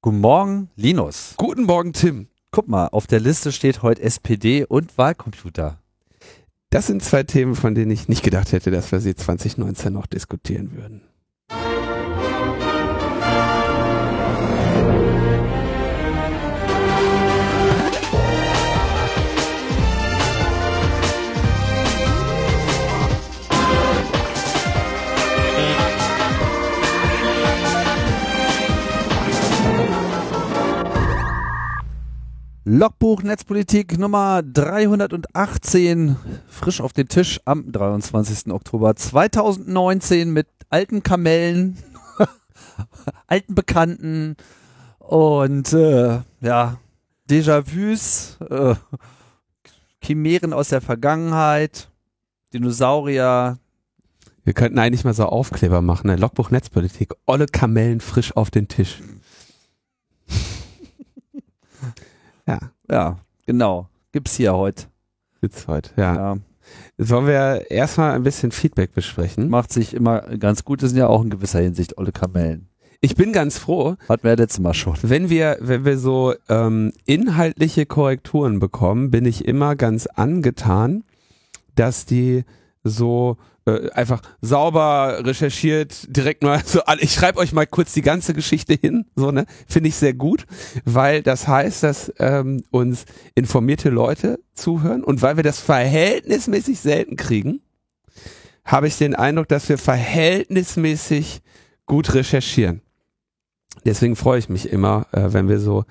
Guten Morgen, Linus. Guten Morgen, Tim. Guck mal, auf der Liste steht heute SPD und Wahlcomputer. Das sind zwei Themen, von denen ich nicht gedacht hätte, dass wir sie 2019 noch diskutieren würden. Logbuch Netzpolitik Nummer 318, frisch auf den Tisch am 23. Oktober 2019 mit alten Kamellen, alten Bekannten und äh, ja, Déjà-vus, äh, Chimären aus der Vergangenheit, Dinosaurier. Wir könnten eigentlich mal so Aufkleber machen, ne? Logbuch Netzpolitik, olle Kamellen frisch auf den Tisch. Ja. Ja, genau. Gibt's hier heute. Gibt's heute, ja. ja. Jetzt wollen wir erstmal ein bisschen Feedback besprechen. Macht sich immer ganz gut, das sind ja auch in gewisser Hinsicht olle Kamellen. Ich bin ganz froh. Hatten wir ja letztes Mal schon. Wenn wir, wenn wir so ähm, inhaltliche Korrekturen bekommen, bin ich immer ganz angetan, dass die so äh, einfach sauber recherchiert, direkt mal so, ich schreibe euch mal kurz die ganze Geschichte hin, so ne, finde ich sehr gut, weil das heißt, dass ähm, uns informierte Leute zuhören und weil wir das verhältnismäßig selten kriegen, habe ich den Eindruck, dass wir verhältnismäßig gut recherchieren. Deswegen freue ich mich immer, äh, wenn wir so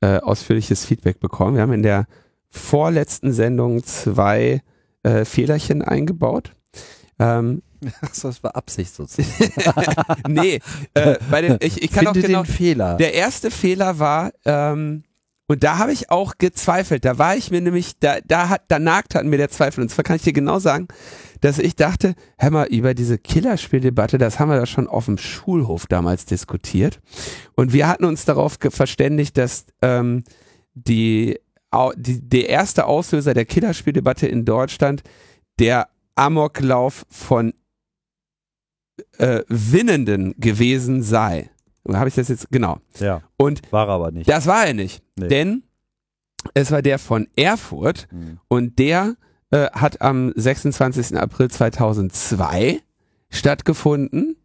äh, ausführliches Feedback bekommen. Wir haben in der vorletzten Sendung zwei äh, Fehlerchen eingebaut. Ähm, Achso, das war Absicht sozusagen. nee, äh, bei den, ich, ich kann Finde auch genau. Den Fehler. Der erste Fehler war, ähm, und da habe ich auch gezweifelt. Da war ich mir nämlich, da, da hat, da nagt an mir der Zweifel. Und zwar kann ich dir genau sagen, dass ich dachte, hör mal, über diese Killerspieldebatte, das haben wir da schon auf dem Schulhof damals diskutiert. Und wir hatten uns darauf verständigt, dass ähm, die, die, der erste Auslöser der Killerspieldebatte in Deutschland der Amoklauf von äh, Winnenden gewesen sei. Habe ich das jetzt genau? Ja. Und war aber nicht. Das war er nicht, Nee. denn es war der von Erfurt Hm. und der äh, hat am 26. April 2002 stattgefunden,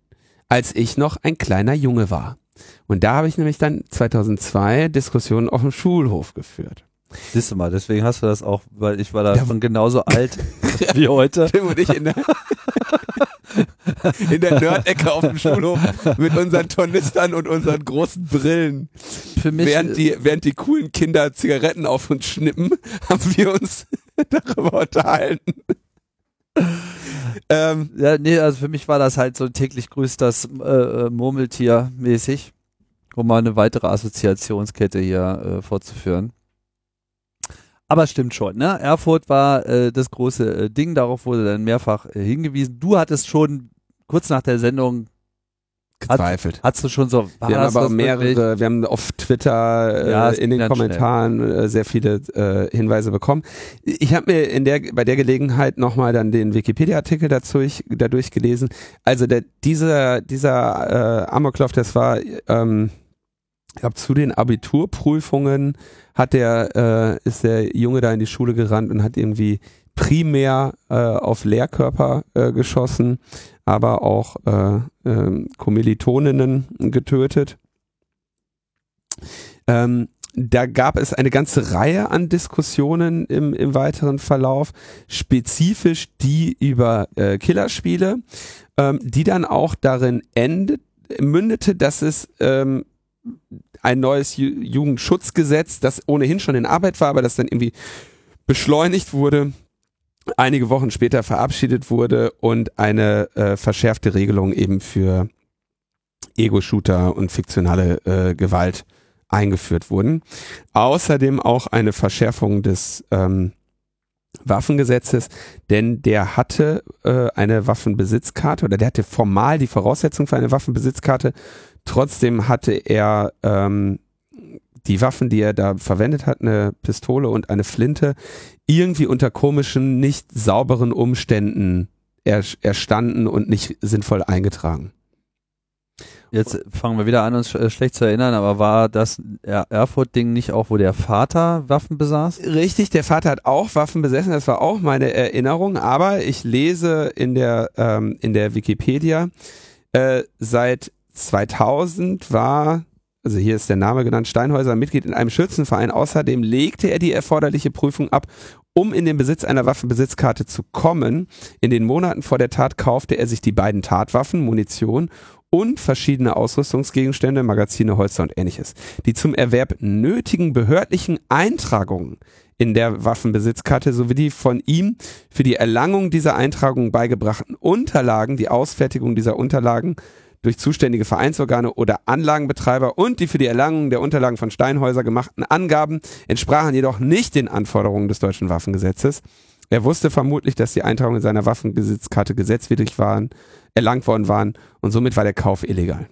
als ich noch ein kleiner Junge war. Und da habe ich nämlich dann 2002 Diskussionen auf dem Schulhof geführt. Siehst du mal, deswegen hast du das auch, weil ich war da Ja. schon genauso alt wie heute. Tim und ich in der, in der Nerd-Ecke auf dem Schulhof mit unseren Tornistern und unseren großen Brillen. Für mich Während die, während die coolen Kinder Zigaretten auf uns schnippen, haben wir uns darüber unterhalten. ähm, Ja, nee, also für mich war das halt so täglich grüßt das äh, äh, Murmeltier mäßig, um mal eine weitere Assoziationskette hier äh, fortzuführen. Aber stimmt schon, ne? Erfurt war äh, das große äh, Ding, darauf wurde dann mehrfach äh, hingewiesen. Du hattest schon kurz nach der Sendung, gezweifelt. hattest du schon so, war Wir haben aber was wirklich? mehrere, wir haben auf Twitter äh, Ja, in den Kommentaren äh, sehr viele äh, Hinweise bekommen. Ich habe mir in der bei der Gelegenheit nochmal dann den Wikipedia-Artikel dazu ich, dadurch gelesen. Also der, dieser dieser äh, Amoklauf, das war ähm, ich glaub, zu den Abiturprüfungen hat der äh, ist der Junge da in die Schule gerannt und hat irgendwie primär äh, auf Lehrkörper äh, geschossen, aber auch äh, ähm, Kommilitoninnen getötet. Ähm, da gab es eine ganze Reihe an Diskussionen im, im weiteren Verlauf, spezifisch die über äh, Killerspiele, ähm, die dann auch darin endet, mündete, dass es ähm, ein neues Ju Jugendschutzgesetz, das ohnehin schon in Arbeit war, aber das dann irgendwie beschleunigt wurde, einige Wochen später verabschiedet wurde und eine äh, verschärfte Regelung eben für Ego-Shooter und fiktionale äh, Gewalt eingeführt wurden. Außerdem auch eine Verschärfung des ähm, Waffengesetzes, denn der hatte äh, eine Waffenbesitzkarte oder der hatte formal die Voraussetzung für eine Waffenbesitzkarte. Trotzdem hatte er ähm, die Waffen, die er da verwendet hat, eine Pistole und eine Flinte, irgendwie unter komischen, nicht sauberen Umständen er, erstanden und nicht sinnvoll eingetragen. Jetzt fangen wir wieder an, uns sch schlecht zu erinnern, aber war das Er- Erfurt-Ding nicht auch, wo der Vater Waffen besaß? Richtig, der Vater hat auch Waffen besessen, das war auch meine Erinnerung, aber ich lese in der, ähm, in der Wikipedia, äh, seit 2000 war, also hier ist der Name genannt, Steinhäuser Mitglied in einem Schützenverein. Außerdem legte er die erforderliche Prüfung ab, um in den Besitz einer Waffenbesitzkarte zu kommen. In den Monaten vor der Tat kaufte er sich die beiden Tatwaffen, Munition und verschiedene Ausrüstungsgegenstände, Magazine, Holster und ähnliches. Die zum Erwerb nötigen behördlichen Eintragungen in der Waffenbesitzkarte sowie die von ihm für die Erlangung dieser Eintragung beigebrachten Unterlagen, die Ausfertigung dieser Unterlagen durch zuständige Vereinsorgane oder Anlagenbetreiber und die für die Erlangung der Unterlagen von Steinhäuser gemachten Angaben entsprachen jedoch nicht den Anforderungen des deutschen Waffengesetzes. Er wusste vermutlich, dass die Eintragungen in seiner Waffenbesitzkarte gesetzwidrig waren, erlangt worden waren und somit war der Kauf illegal.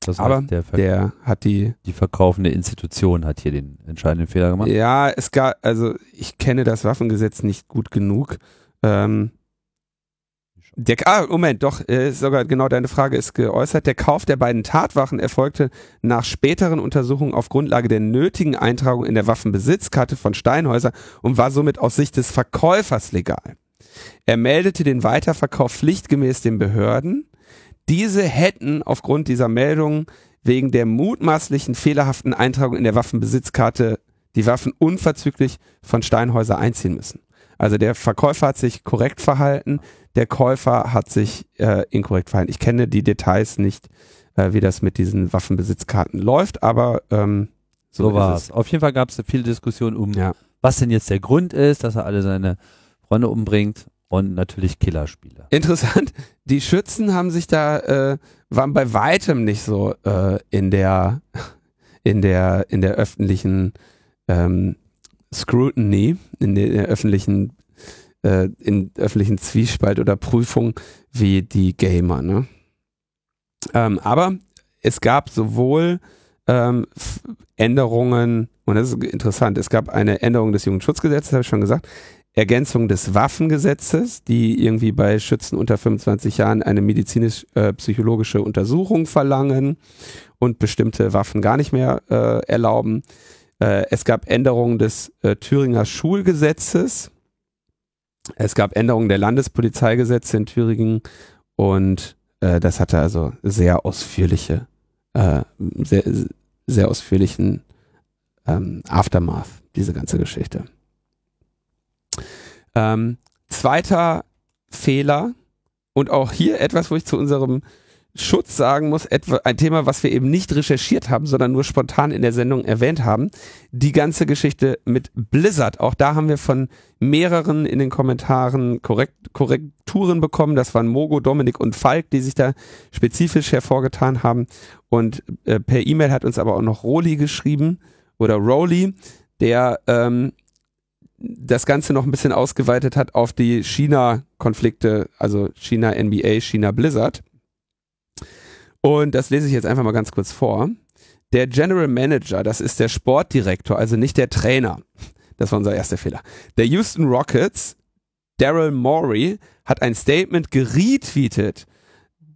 Das Aber heißt, der, Ver Der hat die die verkaufende Institution hat hier den entscheidenden Fehler gemacht. Ja, es gab, also ich kenne das Waffengesetz nicht gut genug. Ähm, der, ah, Moment, doch, äh, sogar genau deine Frage ist geäußert. Der Kauf der beiden Tatwaffen erfolgte nach späteren Untersuchungen auf Grundlage der nötigen Eintragung in der Waffenbesitzkarte von Steinhäuser und war somit aus Sicht des Verkäufers legal. Er meldete den Weiterverkauf pflichtgemäß den Behörden. Diese hätten aufgrund dieser Meldung wegen der mutmaßlichen fehlerhaften Eintragung in der Waffenbesitzkarte die Waffen unverzüglich von Steinhäuser einziehen müssen. Also der Verkäufer hat sich korrekt verhalten, der Käufer hat sich äh, inkorrekt verhalten. Ich kenne die Details nicht, äh, wie das mit diesen Waffenbesitzkarten läuft, aber ähm, so, So war es. es. Auf jeden Fall gab es viele Diskussionen um, Ja. was denn jetzt der Grund ist, dass er alle seine Freunde umbringt und natürlich Killerspiele. Interessant, die Schützen haben sich da, äh, waren bei weitem nicht so äh, in der, in der, in der öffentlichen ähm, Scrutiny, in der, öffentlichen, äh, in öffentlichen Zwiespalt oder Prüfung wie die Gamer, ne? Ähm, aber es gab sowohl ähm, Änderungen, und das ist interessant, es gab eine Änderung des Jugendschutzgesetzes, habe ich schon gesagt, Ergänzung des Waffengesetzes, die irgendwie bei Schützen unter 25 Jahren eine medizinisch-psychologische Untersuchung verlangen und bestimmte Waffen gar nicht mehr äh, erlauben. Äh, es gab Änderungen des äh, Thüringer Schulgesetzes. Es gab Änderungen der Landespolizeigesetze in Thüringen und äh, das hatte also sehr ausführliche, äh, sehr, sehr ausführlichen ähm, Aftermath, diese ganze Geschichte. Ähm, zweiter Fehler und auch hier etwas, wo ich zu unserem Schutz sagen muss, etwa ein Thema, was wir eben nicht recherchiert haben, sondern nur spontan in der Sendung erwähnt haben. Die ganze Geschichte mit Blizzard. Auch da haben wir von mehreren in den Kommentaren Korrekt Korrekturen bekommen. Das waren Mogo, Dominik und Falk, die sich da spezifisch hervorgetan haben. Und äh, per E-Mail hat uns aber auch noch Roli geschrieben oder Rowley, der ähm, das Ganze noch ein bisschen ausgeweitet hat auf die China-Konflikte, also China NBA, China Blizzard. Und das lese ich jetzt einfach mal ganz kurz vor. Der General Manager, das ist der Sportdirektor, also nicht der Trainer. Das war unser erster Fehler. Der Houston Rockets, Daryl Morey, hat ein Statement geretweetet,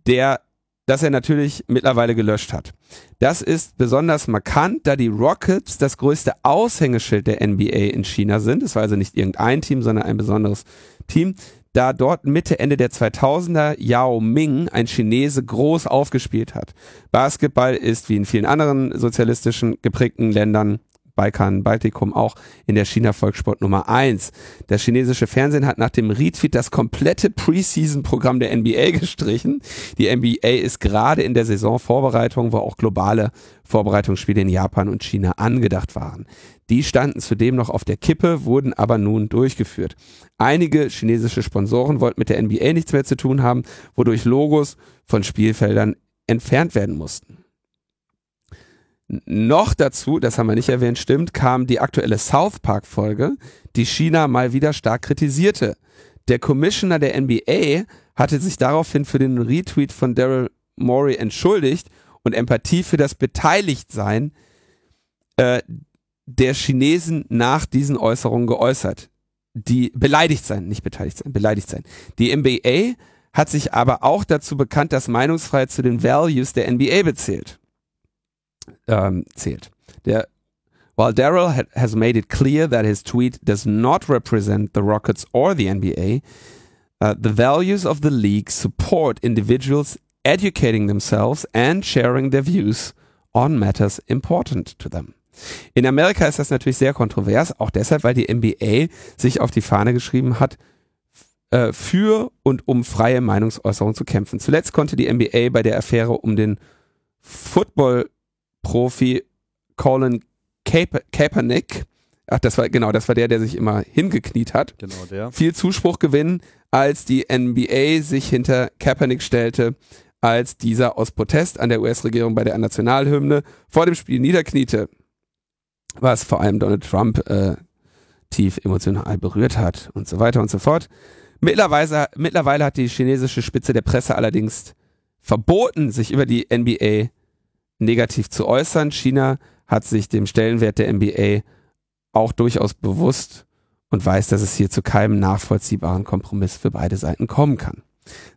der, das er natürlich mittlerweile gelöscht hat. Das ist besonders markant, da die Rockets das größte Aushängeschild der NBA in China sind. Es war also nicht irgendein Team, sondern ein besonderes Team. Da dort Mitte, Ende der 2000er Yao Ming, ein Chinese, groß aufgespielt hat. Basketball ist wie in vielen anderen sozialistischen geprägten Ländern Balkan, Baltikum auch in der China-Volkssport Nummer eins. Das chinesische Fernsehen hat nach dem Retweet das komplette Preseason-Programm der NBA gestrichen. Die NBA ist gerade in der Saisonvorbereitung, wo auch globale Vorbereitungsspiele in Japan und China angedacht waren. Die standen zudem noch auf der Kippe, wurden aber nun durchgeführt. Einige chinesische Sponsoren wollten mit der NBA nichts mehr zu tun haben, wodurch Logos von Spielfeldern entfernt werden mussten. Noch dazu, das haben wir nicht erwähnt, stimmt, kam die aktuelle South Park Folge, die China mal wieder stark kritisierte. Der Commissioner der NBA hatte sich daraufhin für den Retweet von Daryl Morey entschuldigt und Empathie für das Beteiligtsein äh, der Chinesen nach diesen Äußerungen geäußert. Die beleidigt sein, nicht beteiligt sein, beleidigt sein. Die NBA hat sich aber auch dazu bekannt, dass Meinungsfreiheit zu den Values der NBA bezählt. Ähm, zählt. Der While Darrell has made it clear that his tweet does not represent the Rockets or the NBA, uh, the values of the league support individuals educating themselves and sharing their views on matters important to them. In Amerika ist das natürlich sehr kontrovers, auch deshalb, weil die NBA sich auf die Fahne geschrieben hat, äh, für und um freie Meinungsäußerung zu kämpfen. Zuletzt konnte die NBA bei der Affäre um den Football-Profi Colin Kaep Kaepernick, ach, das war genau, das war der, der sich immer hingekniet hat, Genau der. viel Zuspruch gewinnen, als die NBA sich hinter Kaepernick stellte, als dieser aus Protest an der US-Regierung bei der Nationalhymne vor dem Spiel niederkniete, was vor allem Donald Trump äh, tief emotional berührt hat und so weiter und so fort. Mittlerweile, mittlerweile hat die chinesische Spitze der Presse allerdings verboten, sich über die NBA negativ zu äußern. China hat sich dem Stellenwert der NBA auch durchaus bewusst und weiß, dass es hier zu keinem nachvollziehbaren Kompromiss für beide Seiten kommen kann.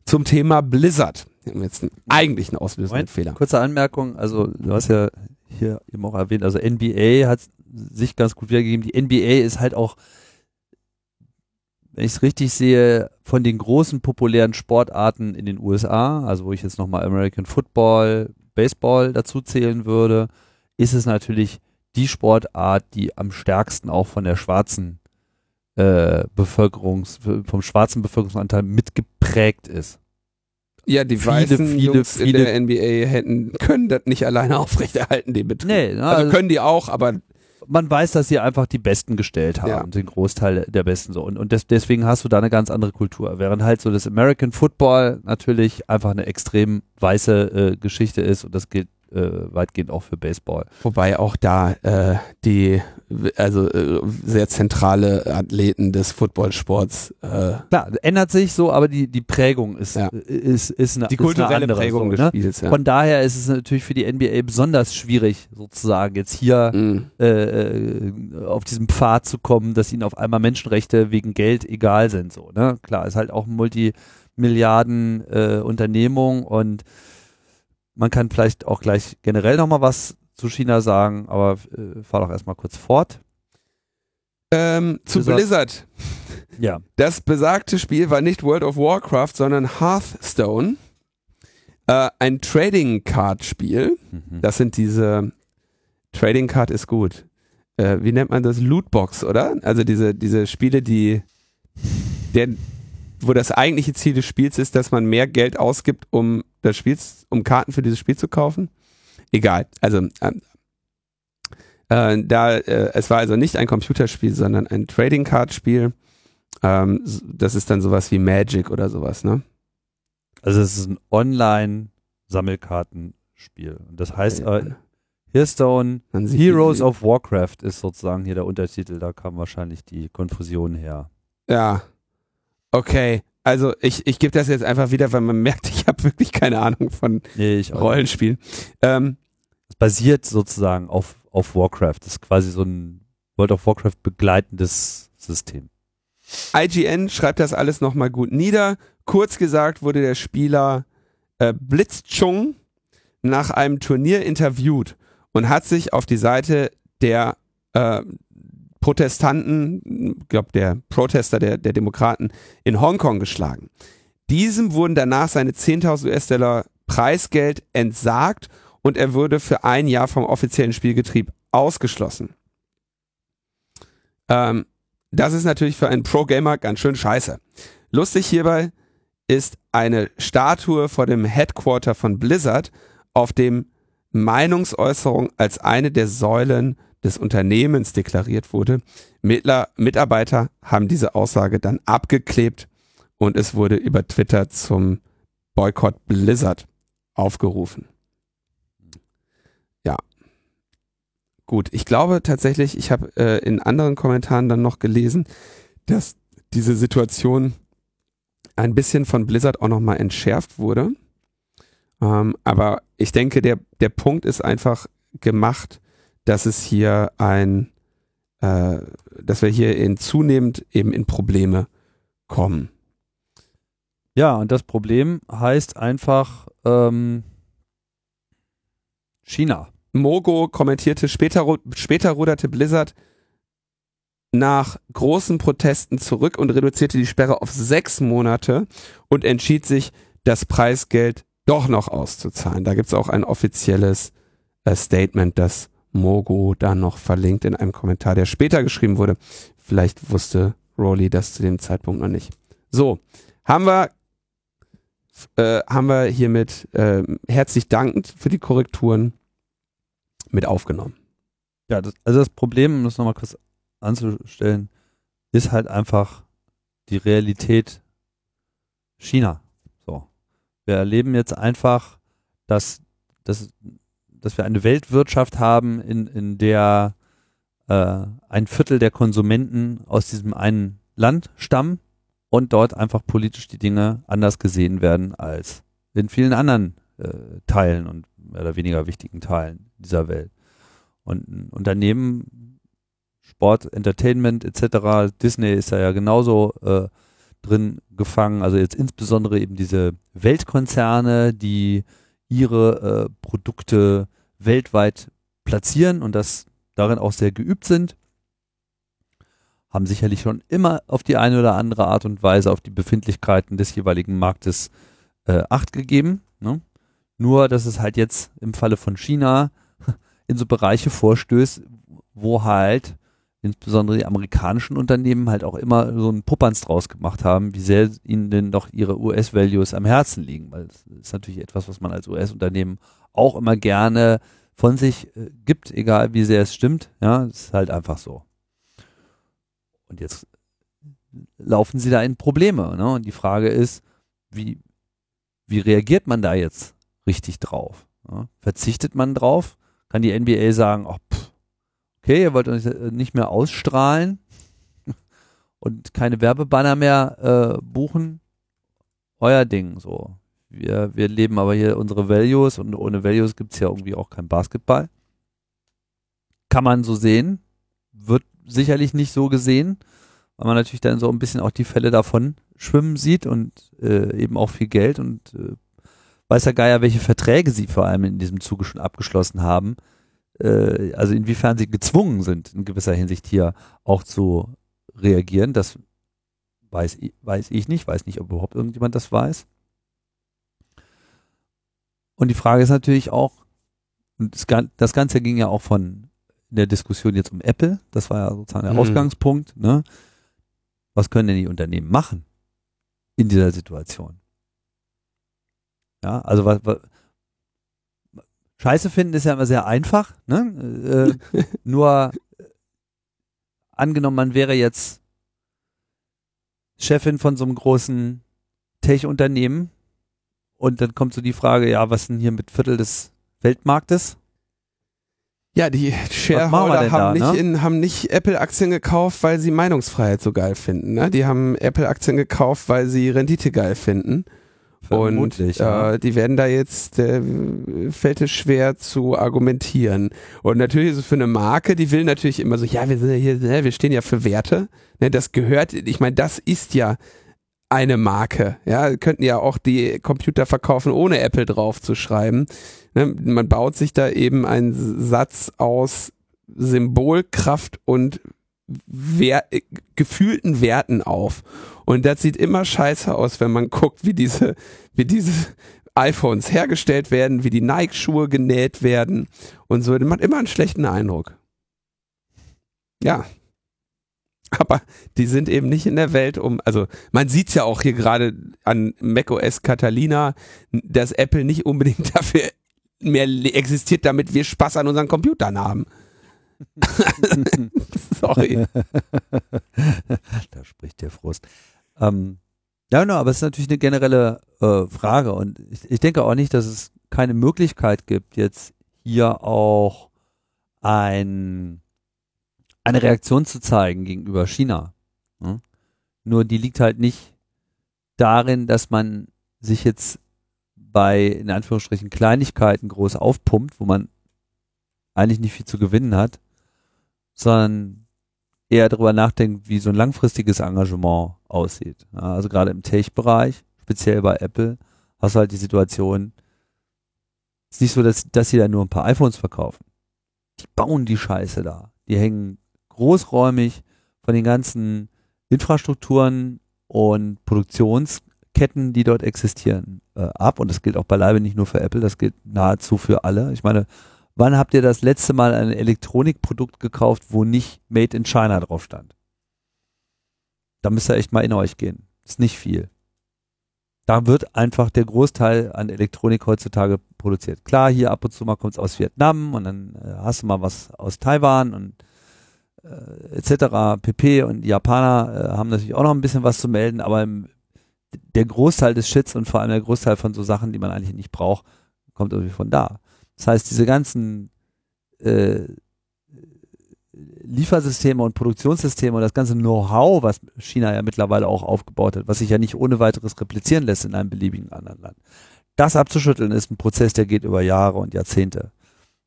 Zum Thema Blizzard. Jetzt einen eigentlichen auslösenden Moment, Fehler. Kurze Anmerkung, also du hast ja hier eben auch erwähnt, also NBA hat sich ganz gut wiedergegeben. Die NBA ist halt auch, wenn ich es richtig sehe, von den großen populären Sportarten in den USA, also wo ich jetzt nochmal American Football, Baseball dazu zählen würde, ist es natürlich die Sportart, die am stärksten auch von der schwarzen äh, Bevölkerungs, vom schwarzen Bevölkerungsanteil mitgeprägt ist. Ja, die viele, weißen viele, Jungs in viele- der NBA hätten, können das nicht alleine aufrechterhalten, den Betrieb. Nee, ne, also also- können die auch, aber man weiß, dass sie einfach die Besten gestellt haben, Ja. den Großteil der Besten so. Und, und des, deswegen hast du da eine ganz andere Kultur. Während halt so das American Football natürlich einfach eine extrem weiße äh, Geschichte ist und das gilt weitgehend auch für Baseball. Wobei auch da äh, die also äh, sehr zentrale Athleten des Footballsports äh, Klar, ändert sich so, aber die, die Prägung ist, Ja. ist, ist eine die ist eine kulturelle andere, Prägung so, des ne? Spiels. Ja. Von daher ist es natürlich für die NBA besonders schwierig, sozusagen jetzt hier Mhm. äh, äh, auf diesem Pfad zu kommen, dass ihnen auf einmal Menschenrechte wegen Geld egal sind. So, ne? Klar, ist halt auch ein Multimilliarden äh, Unternehmung und man kann vielleicht auch gleich generell nochmal was zu China sagen, aber äh, fahr doch erstmal kurz fort. Ähm, zu Blizzard. Ja. Das besagte Spiel war nicht World of Warcraft, sondern Hearthstone. Äh, ein Trading Card Spiel. Mhm. Das sind diese Trading Card ist gut. Äh, wie nennt man das? Lootbox, oder? Also diese, diese Spiele, die der, wo das eigentliche Ziel des Spiels ist, dass man mehr Geld ausgibt, um das Spiel, um Karten für dieses Spiel zu kaufen. Egal. Also ähm, äh, da äh, es war also nicht ein Computerspiel, sondern ein Trading Card Spiel. Ähm, das ist dann sowas wie Magic oder sowas, ne? Also es ist ein Online-Sammelkartenspiel. Und das heißt, äh, Hearthstone Heroes of Warcraft ist sozusagen hier der Untertitel, da kam wahrscheinlich die Konfusion her. Ja. Okay. Also ich, ich gebe das jetzt einfach wieder, weil man merkt, ich habe wirklich keine Ahnung von Nee. Rollenspielen. Ähm, Es basiert sozusagen auf, auf Warcraft. Das ist quasi so ein World of Warcraft begleitendes System. IGN schreibt das alles nochmal gut nieder. Kurz gesagt wurde der Spieler äh, Blitzchung nach einem Turnier interviewt und hat sich auf die Seite der äh, Protestanten, ich glaube der Protester der, der Demokraten in Hongkong geschlagen. Diesem wurden danach seine 10.000 US-Dollar Preisgeld entsagt und er wurde für ein Jahr vom offiziellen Spielgetrieb ausgeschlossen. Ähm, das ist natürlich für einen Pro-Gamer ganz schön scheiße. Lustig hierbei ist eine Statue vor dem Headquarter von Blizzard, auf dem Meinungsäußerung als eine der Säulen des Unternehmens deklariert wurde. Mittler, Mitarbeiter haben diese Aussage dann abgeklebt und es wurde über Twitter zum Boykott Blizzard aufgerufen. Ja. Gut, ich glaube tatsächlich, ich habe äh, in anderen Kommentaren dann noch gelesen, dass diese Situation ein bisschen von Blizzard auch nochmal entschärft wurde. Ähm, aber ich denke, der, der Punkt ist einfach gemacht, dass es hier ein, äh, dass wir hier in zunehmend eben in Probleme kommen. Ja, und das Problem heißt einfach ähm, China. Mogo kommentierte, später, später ruderte Blizzard nach großen Protesten zurück und reduzierte die Sperre auf sechs Monate und entschied sich, das Preisgeld doch noch auszuzahlen. Da gibt's auch ein offizielles äh, Statement, das Mogo dann noch verlinkt in einem Kommentar, der später geschrieben wurde. Vielleicht wusste Rowley das zu dem Zeitpunkt noch nicht. So, haben wir, äh, haben wir hiermit äh, herzlich dankend für die Korrekturen mit aufgenommen. Ja, das, also das Problem, um das nochmal kurz anzustellen, ist halt einfach die Realität China. So. Wir erleben jetzt einfach, dass, dass, dass wir eine Weltwirtschaft haben, in, in der äh, ein Viertel der Konsumenten aus diesem einen Land stammen und dort einfach politisch die Dinge anders gesehen werden als in vielen anderen äh, Teilen und mehr oder weniger wichtigen Teilen dieser Welt. Und ein Unternehmen, Sport, Entertainment etc., Disney ist da ja genauso äh, drin gefangen, also jetzt insbesondere eben diese Weltkonzerne, die ihre äh, Produkte weltweit platzieren und das darin auch sehr geübt sind, haben sicherlich schon immer auf die eine oder andere Art und Weise auf die Befindlichkeiten des jeweiligen Marktes äh, Acht gegeben. Ne? Nur, dass es halt jetzt im Falle von China in so Bereiche vorstößt, wo halt insbesondere die amerikanischen Unternehmen halt auch immer so einen Puppanz draus gemacht haben, wie sehr ihnen denn doch ihre US-Values am Herzen liegen, weil das ist natürlich etwas, was man als US-Unternehmen auch immer gerne von sich äh, gibt, egal wie sehr es stimmt. Ja, es ist halt einfach so. Und jetzt laufen sie da in Probleme. Ne? Und die Frage ist, wie, wie reagiert man da jetzt richtig drauf? Ja? Verzichtet man drauf? Kann die NBA sagen, oh, pff, okay, ihr wollt uns äh, nicht mehr ausstrahlen und keine Werbebanner mehr äh, buchen? Euer Ding so wir, wir leben aber hier unsere Values und ohne Values gibt es ja irgendwie auch kein Basketball. Kann man so sehen, wird sicherlich nicht so gesehen, weil man natürlich dann so ein bisschen auch die Fälle davon schwimmen sieht und äh, eben auch viel Geld und äh, weiß ja Geier, welche Verträge sie vor allem in diesem Zuge schon abgeschlossen haben. Äh, also inwiefern sie gezwungen sind, in gewisser Hinsicht hier auch zu reagieren, das weiß, weiß ich nicht, weiß nicht, ob überhaupt irgendjemand das weiß. Und die Frage ist natürlich auch, das, das Ganze ging ja auch von der Diskussion jetzt um Apple, das war ja sozusagen der mhm. Ausgangspunkt, ne? Was können denn die Unternehmen machen in dieser Situation? Ja, also was, was Scheiße finden ist ja immer sehr einfach, ne? Äh, nur angenommen, man wäre jetzt Chefin von so einem großen Tech-Unternehmen und dann kommt so die Frage, ja, was denn hier mit Viertel des Weltmarktes? Ja, die Shareholder haben, da, nicht ne? haben nicht Apple-Aktien gekauft, weil sie Meinungsfreiheit so geil finden. Ne? Die haben Apple-Aktien gekauft, weil sie Rendite geil finden. Und äh, ja. die werden da jetzt, äh, fällt es schwer zu argumentieren. Und natürlich ist es für eine Marke, die will natürlich immer so, ja, wir sind ja hier, ne, wir stehen ja für Werte. Ne, das gehört, ich meine, das ist ja eine Marke. Ja, könnten ja auch die Computer verkaufen, ohne Apple drauf zu schreiben. Ne, man baut sich da eben einen Satz aus Symbolkraft und Wer gefühlten Werten auf. Und das sieht immer scheiße aus, wenn man guckt, wie diese, wie diese iPhones hergestellt werden, wie die Nike-Schuhe genäht werden und so. Das macht immer einen schlechten Eindruck. Ja, aber die sind eben nicht in der Welt um, also man sieht ja auch hier gerade an macOS Catalina, dass Apple nicht unbedingt dafür mehr existiert, damit wir Spaß an unseren Computern haben. Sorry. da spricht der Frust. Ähm, ja, no, aber es ist natürlich eine generelle äh, Frage und ich, ich denke auch nicht, dass es keine Möglichkeit gibt, jetzt hier auch ein eine Reaktion zu zeigen gegenüber China. Ne? Nur die liegt halt nicht darin, dass man sich jetzt bei, in Anführungsstrichen, Kleinigkeiten groß aufpumpt, wo man eigentlich nicht viel zu gewinnen hat, sondern eher darüber nachdenkt, wie so ein langfristiges Engagement aussieht. Ja, also gerade im Tech-Bereich speziell bei Apple, hast du halt die Situation, es ist nicht so, dass, dass sie da nur ein paar iPhones verkaufen. Die bauen die Scheiße da. Die hängen großräumig von den ganzen Infrastrukturen und Produktionsketten, die dort existieren, äh, ab. Und das gilt auch beileibe nicht nur für Apple, das gilt nahezu für alle. Ich meine, wann habt ihr das letzte Mal ein Elektronikprodukt gekauft, wo nicht Made in China drauf stand? Da müsst ihr echt mal in euch gehen. Ist nicht viel. Da wird einfach der Großteil an Elektronik heutzutage produziert. Klar, hier ab und zu mal kommt es aus Vietnam und dann äh, hast du mal was aus Taiwan und äh, etc. pp. Und die Japaner äh, haben natürlich auch noch ein bisschen was zu melden, aber im, der Großteil des Shits und vor allem der Großteil von so Sachen, die man eigentlich nicht braucht, kommt irgendwie von da. Das heißt, diese ganzen äh, Liefersysteme und Produktionssysteme und das ganze Know-how, was China ja mittlerweile auch aufgebaut hat, was sich ja nicht ohne weiteres replizieren lässt in einem beliebigen anderen Land. Das abzuschütteln ist ein Prozess, der geht über Jahre und Jahrzehnte.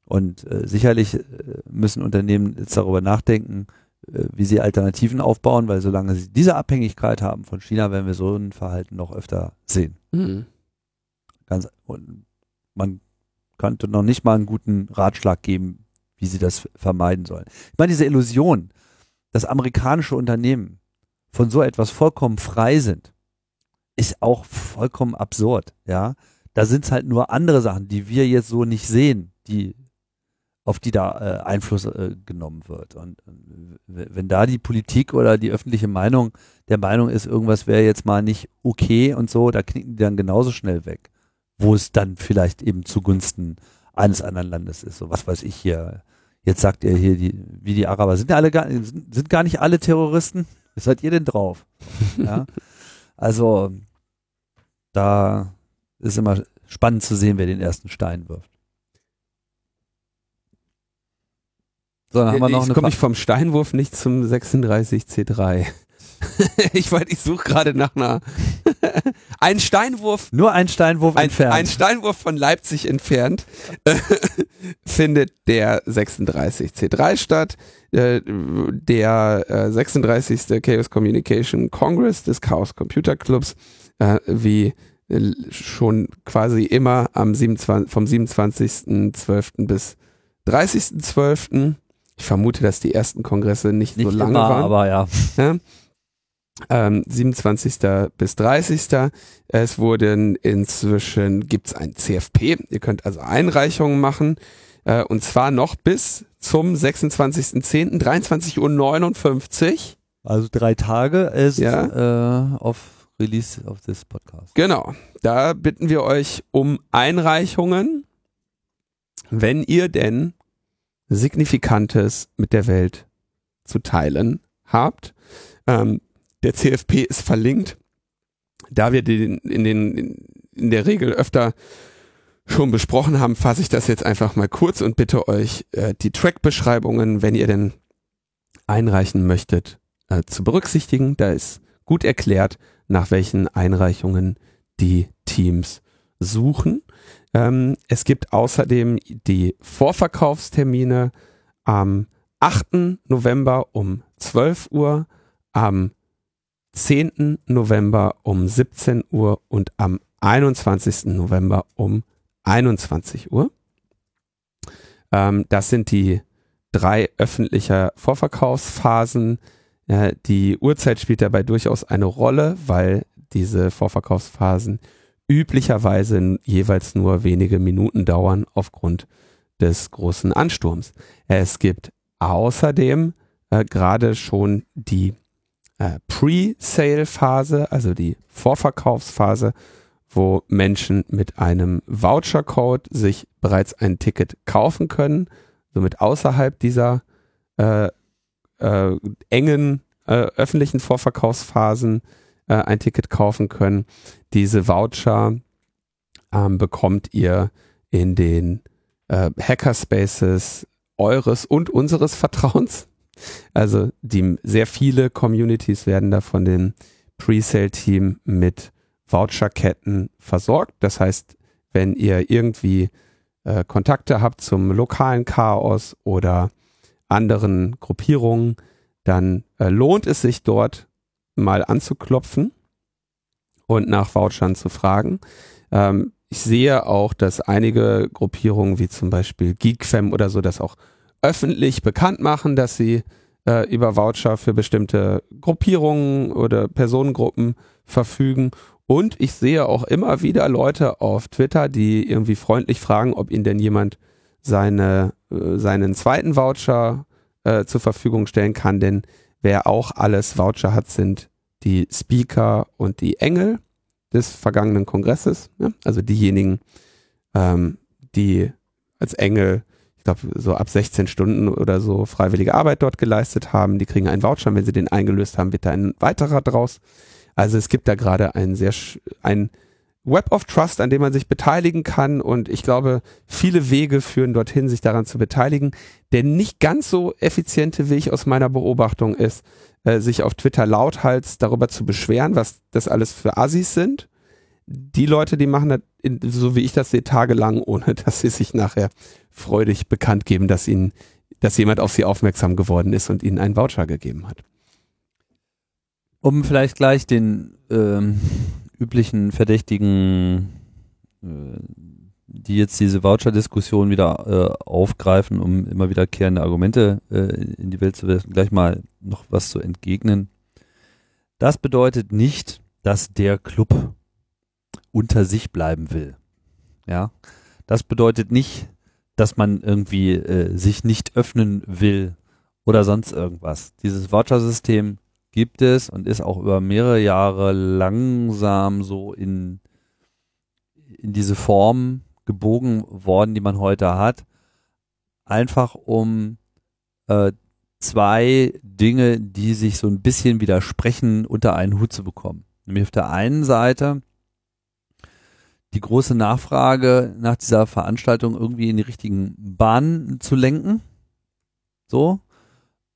Und äh, sicherlich äh, müssen Unternehmen jetzt darüber nachdenken, äh, wie sie Alternativen aufbauen, weil solange sie diese Abhängigkeit haben von China, werden wir so ein Verhalten noch öfter sehen. Mhm. Ganz, und man könnte noch nicht mal einen guten Ratschlag geben, wie sie das vermeiden sollen. Ich meine, diese Illusion, dass amerikanische Unternehmen von so etwas vollkommen frei sind, ist auch vollkommen absurd, ja. Da sind es halt nur andere Sachen, die wir jetzt so nicht sehen, die auf die da äh, Einfluss äh, genommen wird. Und äh, wenn da die Politik oder die öffentliche Meinung der Meinung ist, irgendwas wäre jetzt mal nicht okay und so, da knicken die dann genauso schnell weg, wo es dann vielleicht eben zugunsten eines anderen Landes ist. So was weiß ich hier. Jetzt sagt er hier, die, wie die Araber sind ja alle gar, sind, sind gar nicht alle Terroristen. Was seid ihr denn drauf? ja? Also da ist immer spannend zu sehen, wer den ersten Stein wirft. So, dann haben wir noch Jetzt komme ich vom Steinwurf nicht zum 36C3. ich weiß, ich suche gerade nach einer ein Steinwurf nur ein Steinwurf ein, entfernt ein Steinwurf von Leipzig entfernt äh, findet der 36C3 statt äh, der äh, 36. Chaos Communication Congress des Chaos Computer Clubs äh, wie äh, schon quasi immer am 27, vom 27.12. bis 30.12. Ich vermute, dass die ersten Kongresse nicht, nicht so lange immer, waren. Aber ja. ja? Ähm, 27. bis 30. Es wurden inzwischen, gibt es ein CFP. Ihr könnt also Einreichungen machen. Äh, und zwar noch bis zum 26.10. 23.59 Uhr. Also drei Tage ist ja. äh, auf Release of this Podcast. Genau. Da bitten wir euch um Einreichungen, wenn ihr denn Signifikantes mit der Welt zu teilen habt. Ähm, der CFP ist verlinkt. Da wir den in, den, in der Regel öfter schon besprochen haben, fasse ich das jetzt einfach mal kurz und bitte euch äh, die Track-Beschreibungen, wenn ihr denn einreichen möchtet, äh, zu berücksichtigen. Da ist gut erklärt, nach welchen Einreichungen die Teams suchen. Ähm, es gibt außerdem die Vorverkaufstermine am 8. November um 12 Uhr, am 10. November um 17 Uhr und am 21. November um 21 Uhr. Ähm, das sind die drei öffentliche Vorverkaufsphasen. Äh, die Uhrzeit spielt dabei durchaus eine Rolle, weil diese Vorverkaufsphasen üblicherweise jeweils nur wenige Minuten dauern aufgrund des großen Ansturms. Es gibt außerdem äh, gerade schon die äh, Pre-Sale-Phase, also die Vorverkaufsphase, wo Menschen mit einem Voucher-Code sich bereits ein Ticket kaufen können, somit außerhalb dieser äh, äh, engen äh, öffentlichen Vorverkaufsphasen äh, ein Ticket kaufen können. Diese Voucher ähm, bekommt ihr in den äh, Hackerspaces eures und unseres Vertrauens. Also die sehr viele Communities werden da von dem Presale-Team mit Voucherketten versorgt. Das heißt, wenn ihr irgendwie äh, Kontakte habt zum lokalen Chaos oder anderen Gruppierungen, dann äh, lohnt es sich dort mal anzuklopfen und nach Vouchern zu fragen. Ähm, ich sehe auch, dass einige Gruppierungen wie zum Beispiel Geekfam oder so das auch öffentlich bekannt machen, dass sie äh, über Voucher für bestimmte Gruppierungen oder Personengruppen verfügen. Und ich sehe auch immer wieder Leute auf Twitter, die irgendwie freundlich fragen, ob ihnen denn jemand seine, äh, seinen zweiten Voucher äh, zur Verfügung stellen kann. Denn wer auch alles Voucher hat, sind die Speaker und die Engel des vergangenen Kongresses. Ja? Also diejenigen, ähm, die als Engel ich glaube, so ab 16 Stunden oder so freiwillige Arbeit dort geleistet haben. Die kriegen einen Voucher. Wenn sie den eingelöst haben, wird da ein weiterer draus. Also es gibt da gerade ein sehr, ein Web of Trust, an dem man sich beteiligen kann. Und ich glaube, viele Wege führen dorthin, sich daran zu beteiligen. Der nicht ganz so effiziente Weg aus meiner Beobachtung ist, äh, sich auf Twitter lauthals darüber zu beschweren, was das alles für Assis sind. Die Leute, die machen das, in, so wie ich das sehe, tagelang, ohne dass sie sich nachher freudig bekannt geben, dass ihnen, dass jemand auf sie aufmerksam geworden ist und ihnen einen Voucher gegeben hat. Um vielleicht gleich den ähm, üblichen Verdächtigen, äh, die jetzt diese Voucher-Diskussion wieder äh, aufgreifen, um immer wiederkehrende Argumente äh, in die Welt zu werfen, gleich mal noch was zu entgegnen. Das bedeutet nicht, dass der Club unter sich bleiben will. Ja, das bedeutet nicht, dass man irgendwie äh, sich nicht öffnen will oder sonst irgendwas. Dieses Voucher-System gibt es und ist auch über mehrere Jahre langsam so in, in diese Form gebogen worden, die man heute hat. Einfach um äh, zwei Dinge, die sich so ein bisschen widersprechen, unter einen Hut zu bekommen. Nämlich auf der einen Seite die große Nachfrage nach dieser Veranstaltung irgendwie in die richtigen Bahnen zu lenken. So.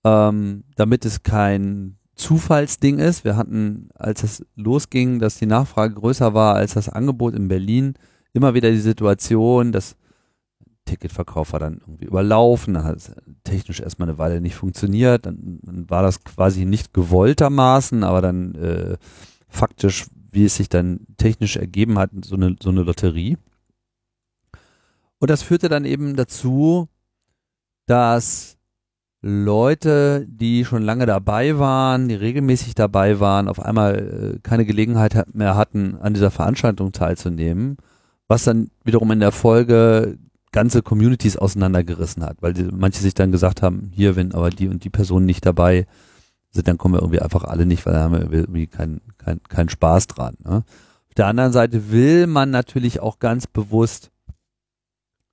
Ähm, damit es kein Zufallsding ist. Wir hatten, als es losging, dass die Nachfrage größer war als das Angebot in Berlin, immer wieder die Situation, dass Ticketverkauf war dann irgendwie überlaufen, dann hat es technisch erstmal eine Weile nicht funktioniert, dann, dann war das quasi nicht gewolltermaßen, aber dann äh, faktisch wie es sich dann technisch ergeben hat, so eine, so eine Lotterie. Und das führte dann eben dazu, dass Leute, die schon lange dabei waren, die regelmäßig dabei waren, auf einmal äh, keine Gelegenheit mehr hatten, an dieser Veranstaltung teilzunehmen, was dann wiederum in der Folge ganze Communities auseinandergerissen hat, weil manche sich dann gesagt haben, hier, wenn aber die und die Person nicht dabei sind, dann kommen wir irgendwie einfach alle nicht, weil da haben wir irgendwie keinen kein, kein Spaß dran. Ne? Auf der anderen Seite will man natürlich auch ganz bewusst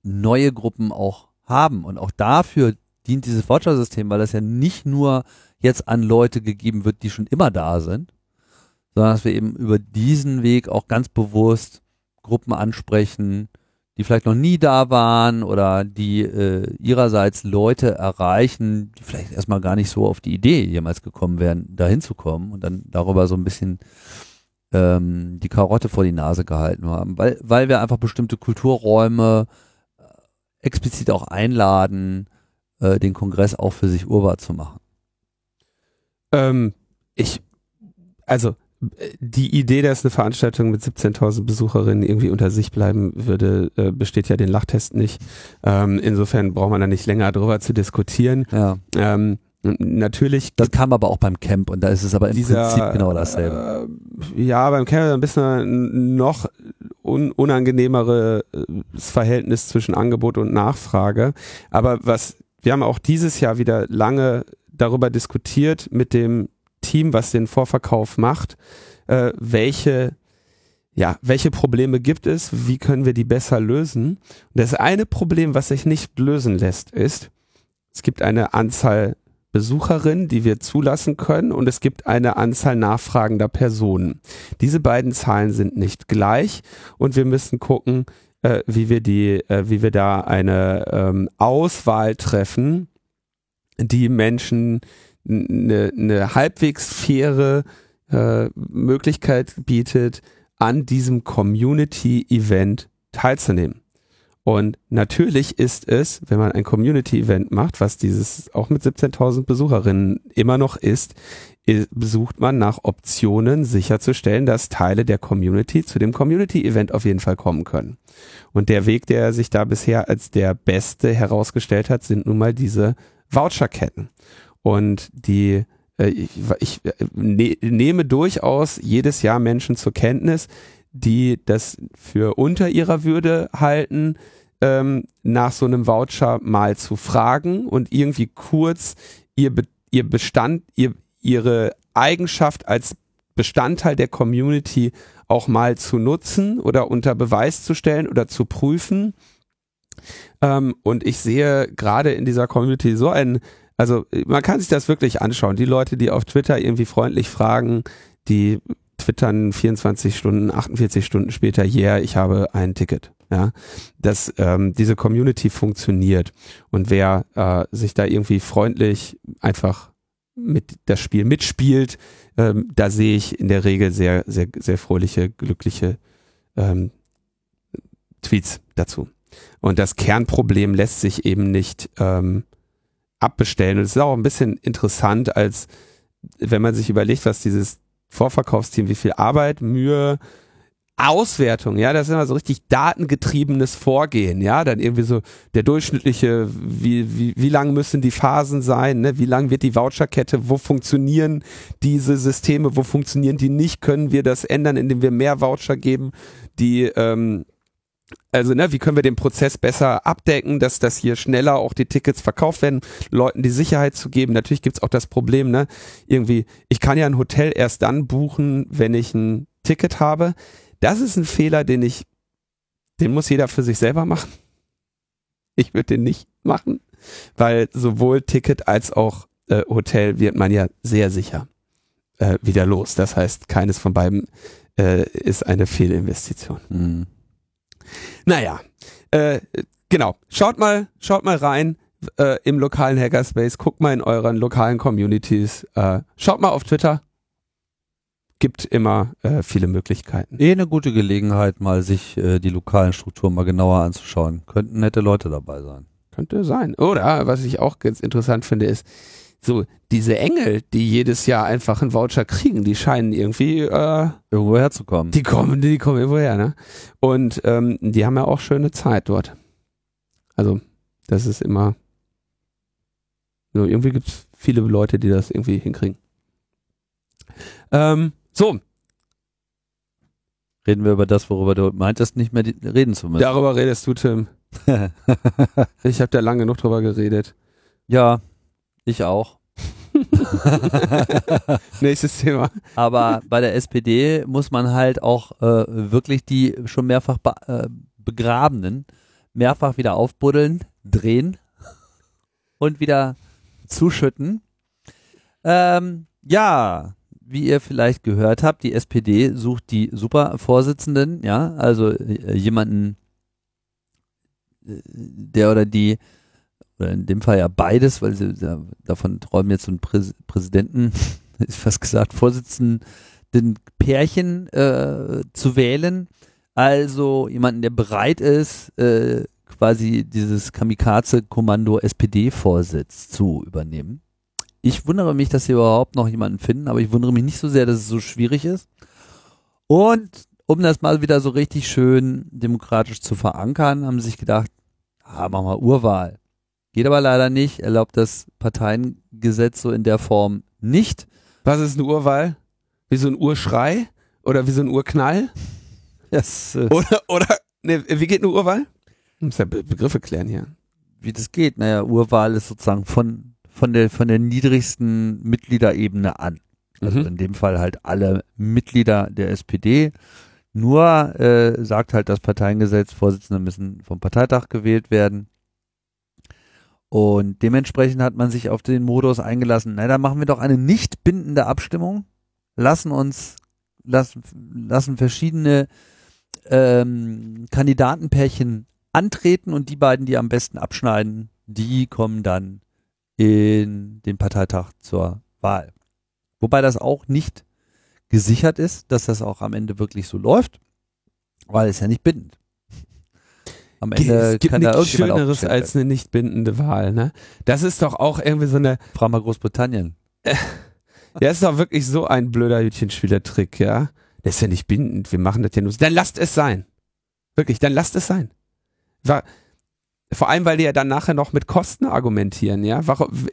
neue Gruppen auch haben und auch dafür dient dieses Voucher-System, weil das ja nicht nur jetzt an Leute gegeben wird, die schon immer da sind, sondern dass wir eben über diesen Weg auch ganz bewusst Gruppen ansprechen, die vielleicht noch nie da waren oder die äh, ihrerseits Leute erreichen, die vielleicht erstmal gar nicht so auf die Idee jemals gekommen wären, da hinzukommen und dann darüber so ein bisschen ähm, die Karotte vor die Nase gehalten haben, weil, weil wir einfach bestimmte Kulturräume äh, explizit auch einladen, äh, den Kongress auch für sich urbar zu machen. Ähm, ich, also die Idee, dass eine Veranstaltung mit 17.000 Besucherinnen irgendwie unter sich bleiben würde, äh, besteht ja den Lachtest nicht. Ähm, insofern braucht man da nicht länger drüber zu diskutieren. Ja. Ähm, natürlich. Das kam aber auch beim Camp und da ist es aber im dieser, Prinzip genau dasselbe. Äh, ja, beim Camp ein bisschen noch un unangenehmeres Verhältnis zwischen Angebot und Nachfrage. Aber was, wir haben auch dieses Jahr wieder lange darüber diskutiert mit dem Team, was den Vorverkauf macht, äh, welche ja, welche Probleme gibt es? Wie können wir die besser lösen? Und das eine Problem, was sich nicht lösen lässt, ist, es gibt eine Anzahl Besucherinnen, die wir zulassen können und es gibt eine Anzahl nachfragender Personen. Diese beiden Zahlen sind nicht gleich und wir müssen gucken, äh, wie wir die, äh, wie wir da eine ähm, Auswahl treffen, die Menschen, eine, eine halbwegs faire äh, Möglichkeit bietet, an diesem Community-Event teilzunehmen. Und natürlich ist es, wenn man ein Community-Event macht, was dieses auch mit 17.000 Besucherinnen immer noch ist, sucht man nach Optionen sicherzustellen, dass Teile der Community zu dem Community-Event auf jeden Fall kommen können. Und der Weg, der sich da bisher als der beste herausgestellt hat, sind nun mal diese Voucherketten. Und die äh, ich, ich ne, nehme durchaus jedes Jahr Menschen zur Kenntnis, die das für unter ihrer Würde halten, ähm, nach so einem Voucher mal zu fragen und irgendwie kurz ihr, Be ihr Bestand, ihr, ihre Eigenschaft als Bestandteil der Community auch mal zu nutzen oder unter Beweis zu stellen oder zu prüfen. Ähm, und ich sehe gerade in dieser Community so ein, also man kann sich das wirklich anschauen. Die Leute, die auf Twitter irgendwie freundlich fragen, die twittern 24 Stunden, 48 Stunden später, yeah, ich habe ein Ticket. Ja, dass ähm, diese Community funktioniert und wer äh, sich da irgendwie freundlich einfach mit das Spiel mitspielt, ähm, da sehe ich in der Regel sehr, sehr, sehr fröhliche, glückliche ähm, Tweets dazu. Und das Kernproblem lässt sich eben nicht ähm, abbestellen. Und es ist auch ein bisschen interessant, als wenn man sich überlegt, was dieses Vorverkaufsteam, wie viel Arbeit, Mühe, Auswertung, ja, das ist immer so richtig datengetriebenes Vorgehen, ja, dann irgendwie so der durchschnittliche, wie, wie, wie lang müssen die Phasen sein, ne? wie lang wird die Voucherkette, wo funktionieren diese Systeme, wo funktionieren die nicht, können wir das ändern, indem wir mehr Voucher geben, die, ähm, also ne, wie können wir den Prozess besser abdecken, dass das hier schneller auch die Tickets verkauft werden, Leuten die Sicherheit zu geben. Natürlich gibt's auch das Problem, ne, irgendwie, ich kann ja ein Hotel erst dann buchen, wenn ich ein Ticket habe das ist ein Fehler, den ich, den muss jeder für sich selber machen. Ich würde den nicht machen, weil sowohl Ticket als auch äh, Hotel wird man ja sehr sicher äh, wieder los. Das heißt, keines von beiden äh, ist eine Fehlinvestition. Mhm. Naja, äh, genau. Schaut mal, schaut mal rein äh, im lokalen Hackerspace, guckt mal in euren lokalen Communities, äh, schaut mal auf Twitter, gibt immer äh, viele Möglichkeiten. Eh eine gute Gelegenheit, mal sich äh, die lokalen Strukturen mal genauer anzuschauen. Könnten nette Leute dabei sein. Könnte sein. Oder was ich auch ganz interessant finde, ist, so diese Engel, die jedes Jahr einfach einen Voucher kriegen, die scheinen irgendwie äh, irgendwo herzukommen. Die kommen, die kommen irgendwo her, ne? Und ähm, die haben ja auch schöne Zeit dort. Also, das ist immer. So, irgendwie gibt es viele Leute, die das irgendwie hinkriegen. Ähm, so. Reden wir über das, worüber du meintest, nicht mehr reden zu müssen. Darüber redest du, Tim. ich habe da lange genug drüber geredet. Ja, ich auch. Nächstes Thema. Aber bei der SPD muss man halt auch äh, wirklich die schon mehrfach be äh, begrabenen mehrfach wieder aufbuddeln, drehen und wieder zuschütten. Ähm, ja, wie ihr vielleicht gehört habt, die SPD sucht die Supervorsitzenden, ja, also äh, jemanden, äh, der oder die, oder in dem Fall ja beides, weil sie ja, davon träumen jetzt so ein Prä Präsidenten, ist fast gesagt, Vorsitzenden Pärchen äh, zu wählen. Also jemanden, der bereit ist, äh, quasi dieses Kamikaze-Kommando SPD-Vorsitz zu übernehmen. Ich wundere mich, dass sie überhaupt noch jemanden finden, aber ich wundere mich nicht so sehr, dass es so schwierig ist. Und um das mal wieder so richtig schön demokratisch zu verankern, haben sie sich gedacht, ah, machen wir Urwahl. Geht aber leider nicht, erlaubt das Parteiengesetz so in der Form nicht. Was ist eine Urwahl? Wie so ein Urschrei? Oder wie so ein Urknall? Yes, äh oder, oder, ne, wie geht eine Urwahl? Ich muss ja Be Begriffe klären hier. Wie das geht? Naja, Urwahl ist sozusagen von von der, von der niedrigsten Mitgliederebene an. Also mhm. in dem Fall halt alle Mitglieder der SPD. Nur äh, sagt halt das Parteiengesetz, Vorsitzende müssen vom Parteitag gewählt werden. Und dementsprechend hat man sich auf den Modus eingelassen, na, dann machen wir doch eine nicht bindende Abstimmung, lassen uns, lassen, lassen verschiedene ähm, Kandidatenpärchen antreten und die beiden, die am besten abschneiden, die kommen dann in den Parteitag zur Wahl. Wobei das auch nicht gesichert ist, dass das auch am Ende wirklich so läuft, weil es ja nicht bindend. Am Ende es gibt kann da nichts Schöneres als eine nicht bindende Wahl, ne? Das ist doch auch irgendwie so eine. Frag mal Großbritannien. ja, ist doch wirklich so ein blöder Hütchenspielertrick, ja? Das ist ja nicht bindend, wir machen das ja nur, dann lasst es sein. Wirklich, dann lasst es sein. Vor allem, weil die ja dann nachher noch mit Kosten argumentieren, ja?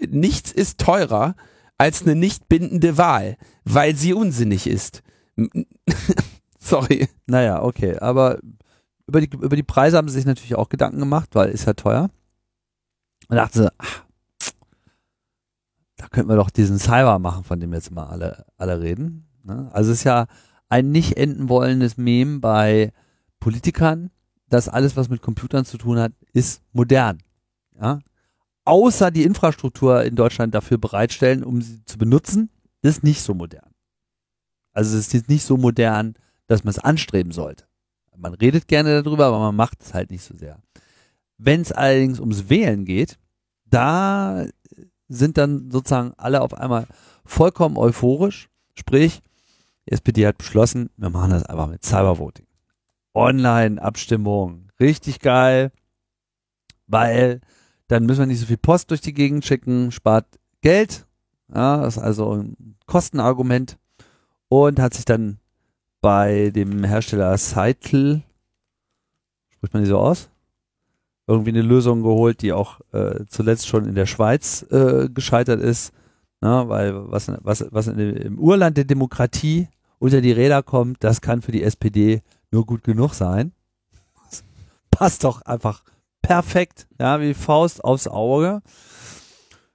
Nichts ist teurer als eine nicht bindende Wahl, weil sie unsinnig ist. Sorry. Naja, okay, aber über die, über die Preise haben sie sich natürlich auch Gedanken gemacht, weil ist ja teuer. Und dachten sie, ach, da könnten wir doch diesen Cyber machen, von dem jetzt mal alle, alle reden. Ne? Also es ist ja ein nicht enden wollendes Mem bei Politikern, dass alles, was mit Computern zu tun hat, ist modern. Ja? Außer die Infrastruktur in Deutschland dafür bereitstellen, um sie zu benutzen, ist nicht so modern. Also es ist nicht so modern, dass man es anstreben sollte. Man redet gerne darüber, aber man macht es halt nicht so sehr. Wenn es allerdings ums Wählen geht, da sind dann sozusagen alle auf einmal vollkommen euphorisch. Sprich, die SPD hat beschlossen, wir machen das einfach mit Cybervoting. Online-Abstimmung. Richtig geil. Weil dann müssen wir nicht so viel Post durch die Gegend schicken, spart Geld. Ja, das ist also ein Kostenargument. Und hat sich dann bei dem Hersteller Seitel, spricht man die so aus? Irgendwie eine Lösung geholt, die auch äh, zuletzt schon in der Schweiz äh, gescheitert ist. Na, weil was, was, was in, im Urland der Demokratie unter die Räder kommt, das kann für die SPD nur gut genug sein. Das passt doch einfach perfekt, ja, wie Faust aufs Auge.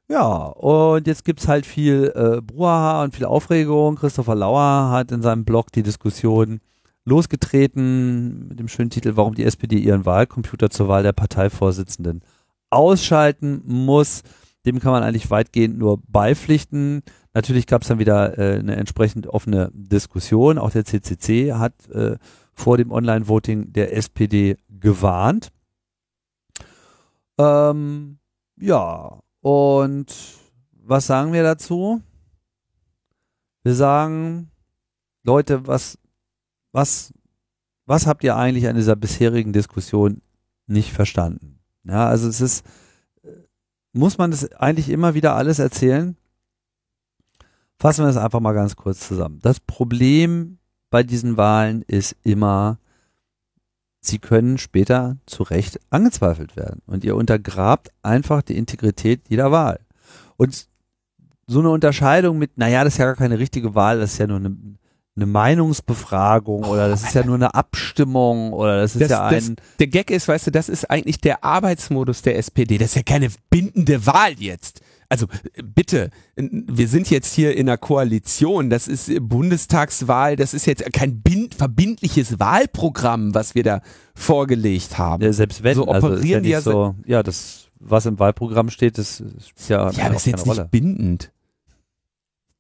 Ja, und jetzt gibt's halt viel äh, Bruhaha und viel Aufregung. Christopher Lauer hat in seinem Blog die Diskussion losgetreten mit dem schönen Titel, warum die SPD ihren Wahlcomputer zur Wahl der Parteivorsitzenden ausschalten muss. Dem kann man eigentlich weitgehend nur beipflichten. Natürlich gab's dann wieder äh, eine entsprechend offene Diskussion. Auch der CCC hat äh, vor dem Online-Voting der SPD gewarnt. Ähm, ja, und was sagen wir dazu? Wir sagen, Leute, was, was, was habt ihr eigentlich an dieser bisherigen Diskussion nicht verstanden? Ja, also es ist, muss man das eigentlich immer wieder alles erzählen? Fassen wir das einfach mal ganz kurz zusammen. Das Problem bei diesen Wahlen ist immer, sie können später zu Recht angezweifelt werden. Und ihr untergrabt einfach die Integrität jeder Wahl. Und so eine Unterscheidung mit, naja, das ist ja gar keine richtige Wahl, das ist ja nur eine, eine Meinungsbefragung oder das ist ja nur eine Abstimmung oder das ist Das, ja das, ein, der Gag ist, weißt du, das ist eigentlich der Arbeitsmodus der SPD. Das ist ja keine bindende Wahl jetzt. Also bitte, wir sind jetzt hier in einer Koalition, das ist äh, Bundestagswahl, das ist jetzt kein bind, verbindliches Wahlprogramm, was wir da vorgelegt haben. ja, selbst wenn, So also ist ja operieren die ja so, ja, das, was im Wahlprogramm steht, das ist ja, Ja, das ist jetzt nicht bindend.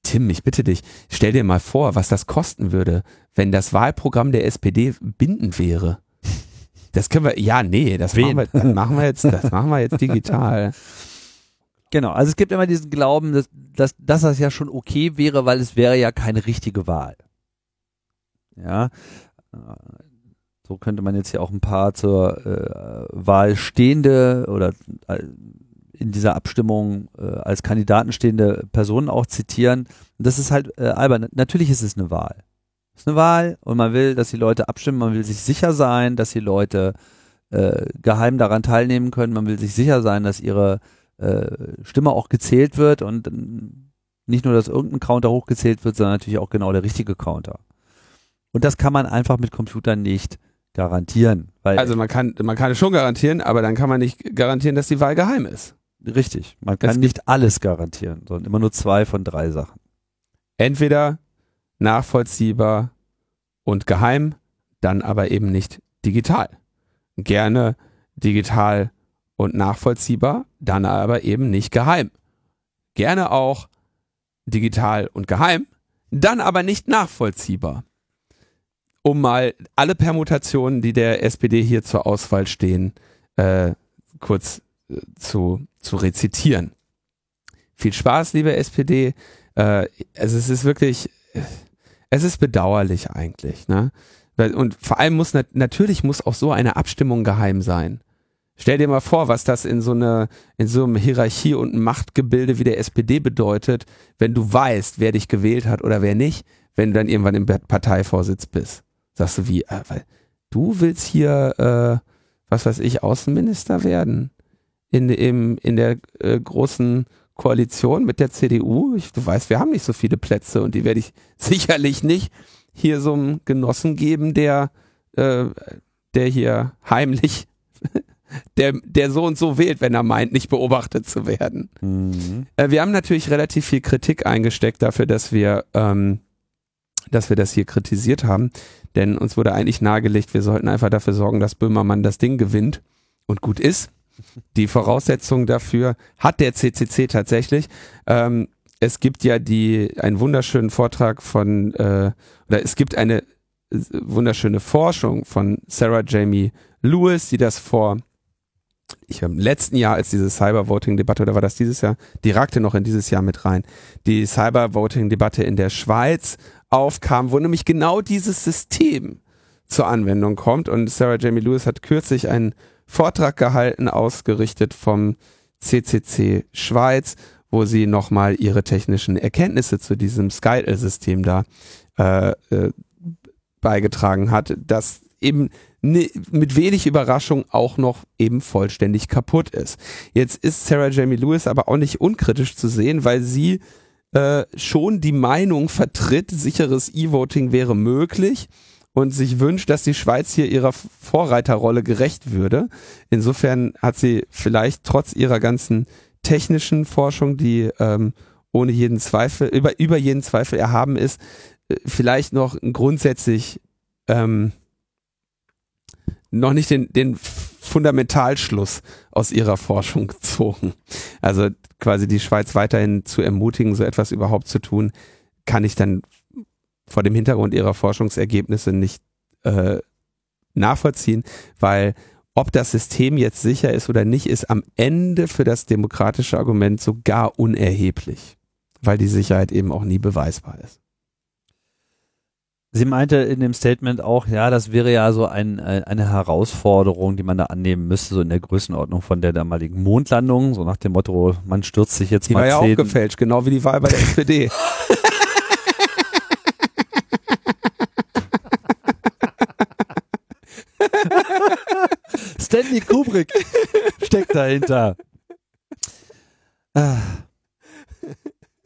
Tim, ich bitte dich, stell dir mal vor, was das kosten würde, wenn das Wahlprogramm der SPD bindend wäre. Das können wir, ja, nee, das Wen? machen wir, das machen wir jetzt, das machen wir jetzt digital. Genau, also es gibt immer diesen Glauben, dass, dass, dass das ja schon okay wäre, weil es wäre ja keine richtige Wahl. Ja, äh, so könnte man jetzt hier auch ein paar zur äh, Wahl stehende oder äh, in dieser Abstimmung äh, als Kandidaten stehende Personen auch zitieren. Und das ist halt äh, albern. Natürlich ist es eine Wahl. Es ist eine Wahl und man will, dass die Leute abstimmen, man will sich sicher sein, dass die Leute äh, geheim daran teilnehmen können, man will sich sicher sein, dass ihre äh, Stimme auch gezählt wird und nicht nur, dass irgendein Counter hochgezählt wird, sondern natürlich auch genau der richtige Counter. Und das kann man einfach mit Computern nicht garantieren, weil Also man kann, man kann es schon garantieren, aber dann kann man nicht garantieren, dass die Wahl geheim ist. richtig, man kann nicht alles garantieren, sondern immer nur zwei von drei Sachen. Entweder nachvollziehbar und geheim, dann aber eben nicht digital. Gerne digital und nachvollziehbar, dann aber eben nicht geheim. Gerne auch digital und geheim, dann aber nicht nachvollziehbar. Um mal alle Permutationen, die der SPD hier zur Auswahl stehen, äh, kurz äh, zu, zu rezitieren. Viel Spaß, liebe SPD. Äh, es ist wirklich, es ist bedauerlich eigentlich, ne? Und vor allem muss natürlich muss auch so eine Abstimmung geheim sein. Stell dir mal vor, was das in so einer, in so einem Hierarchie- und Machtgebilde wie der SPD bedeutet, wenn du weißt, wer dich gewählt hat oder wer nicht, wenn du dann irgendwann im Parteivorsitz bist. Sagst du wie, äh, weil du willst hier, äh, was weiß ich, Außenminister werden? In, im, in der äh, großen Koalition mit der CDU? Ich, du weißt, wir haben nicht so viele Plätze und die werde ich sicherlich nicht hier so einem Genossen geben, der, äh, der hier heimlich der, der so und so wählt, wenn er meint, nicht beobachtet zu werden. Mhm. Äh, wir haben natürlich relativ viel Kritik eingesteckt dafür, dass wir, ähm, dass wir das hier kritisiert haben. Denn uns wurde eigentlich nahegelegt, wir sollten einfach dafür sorgen, dass Böhmermann das Ding gewinnt und gut ist. Die Voraussetzungen dafür hat der CCC tatsächlich. Ähm, es gibt ja die einen wunderschönen Vortrag von äh, oder es gibt eine äh, wunderschöne Forschung von Sarah Jamie Lewis, die das vor ich im letzten Jahr, als diese Cybervoting-Debatte, oder war das dieses Jahr, die ragte noch in dieses Jahr mit rein, die Cybervoting-Debatte in der Schweiz aufkam, wo nämlich genau dieses System zur Anwendung kommt. Und Sarah Jamie Lewis hat kürzlich einen Vortrag gehalten, ausgerichtet vom CCC Schweiz, wo sie nochmal ihre technischen Erkenntnisse zu diesem Skytel-System da äh, äh, beigetragen hat, das eben ne, mit wenig Überraschung auch noch eben vollständig kaputt ist. Jetzt ist Sarah Jamie Lewis aber auch nicht unkritisch zu sehen, weil sie äh, schon die Meinung vertritt, sicheres E-Voting wäre möglich und sich wünscht, dass die Schweiz hier ihrer Vorreiterrolle gerecht würde. Insofern hat sie vielleicht trotz ihrer ganzen technischen Forschung, die ähm, ohne jeden Zweifel, über, über jeden Zweifel erhaben ist, äh, vielleicht noch grundsätzlich ähm, noch nicht den, den Fundamentalschluss aus ihrer Forschung gezogen. Also quasi die Schweiz weiterhin zu ermutigen, so etwas überhaupt zu tun, kann ich dann vor dem Hintergrund ihrer Forschungsergebnisse nicht äh, nachvollziehen, weil ob das System jetzt sicher ist oder nicht, ist am Ende für das demokratische Argument sogar unerheblich, weil die Sicherheit eben auch nie beweisbar ist. Sie meinte in dem Statement auch, ja, das wäre ja so ein, äh, eine Herausforderung, die man da annehmen müsste, so in der Größenordnung von der damaligen Mondlandung, so nach dem Motto, man stürzt sich jetzt die mal. Die war ja auch gefälscht, genau wie die Wahl bei der SPD. Stanley Kubrick steckt dahinter. Ah.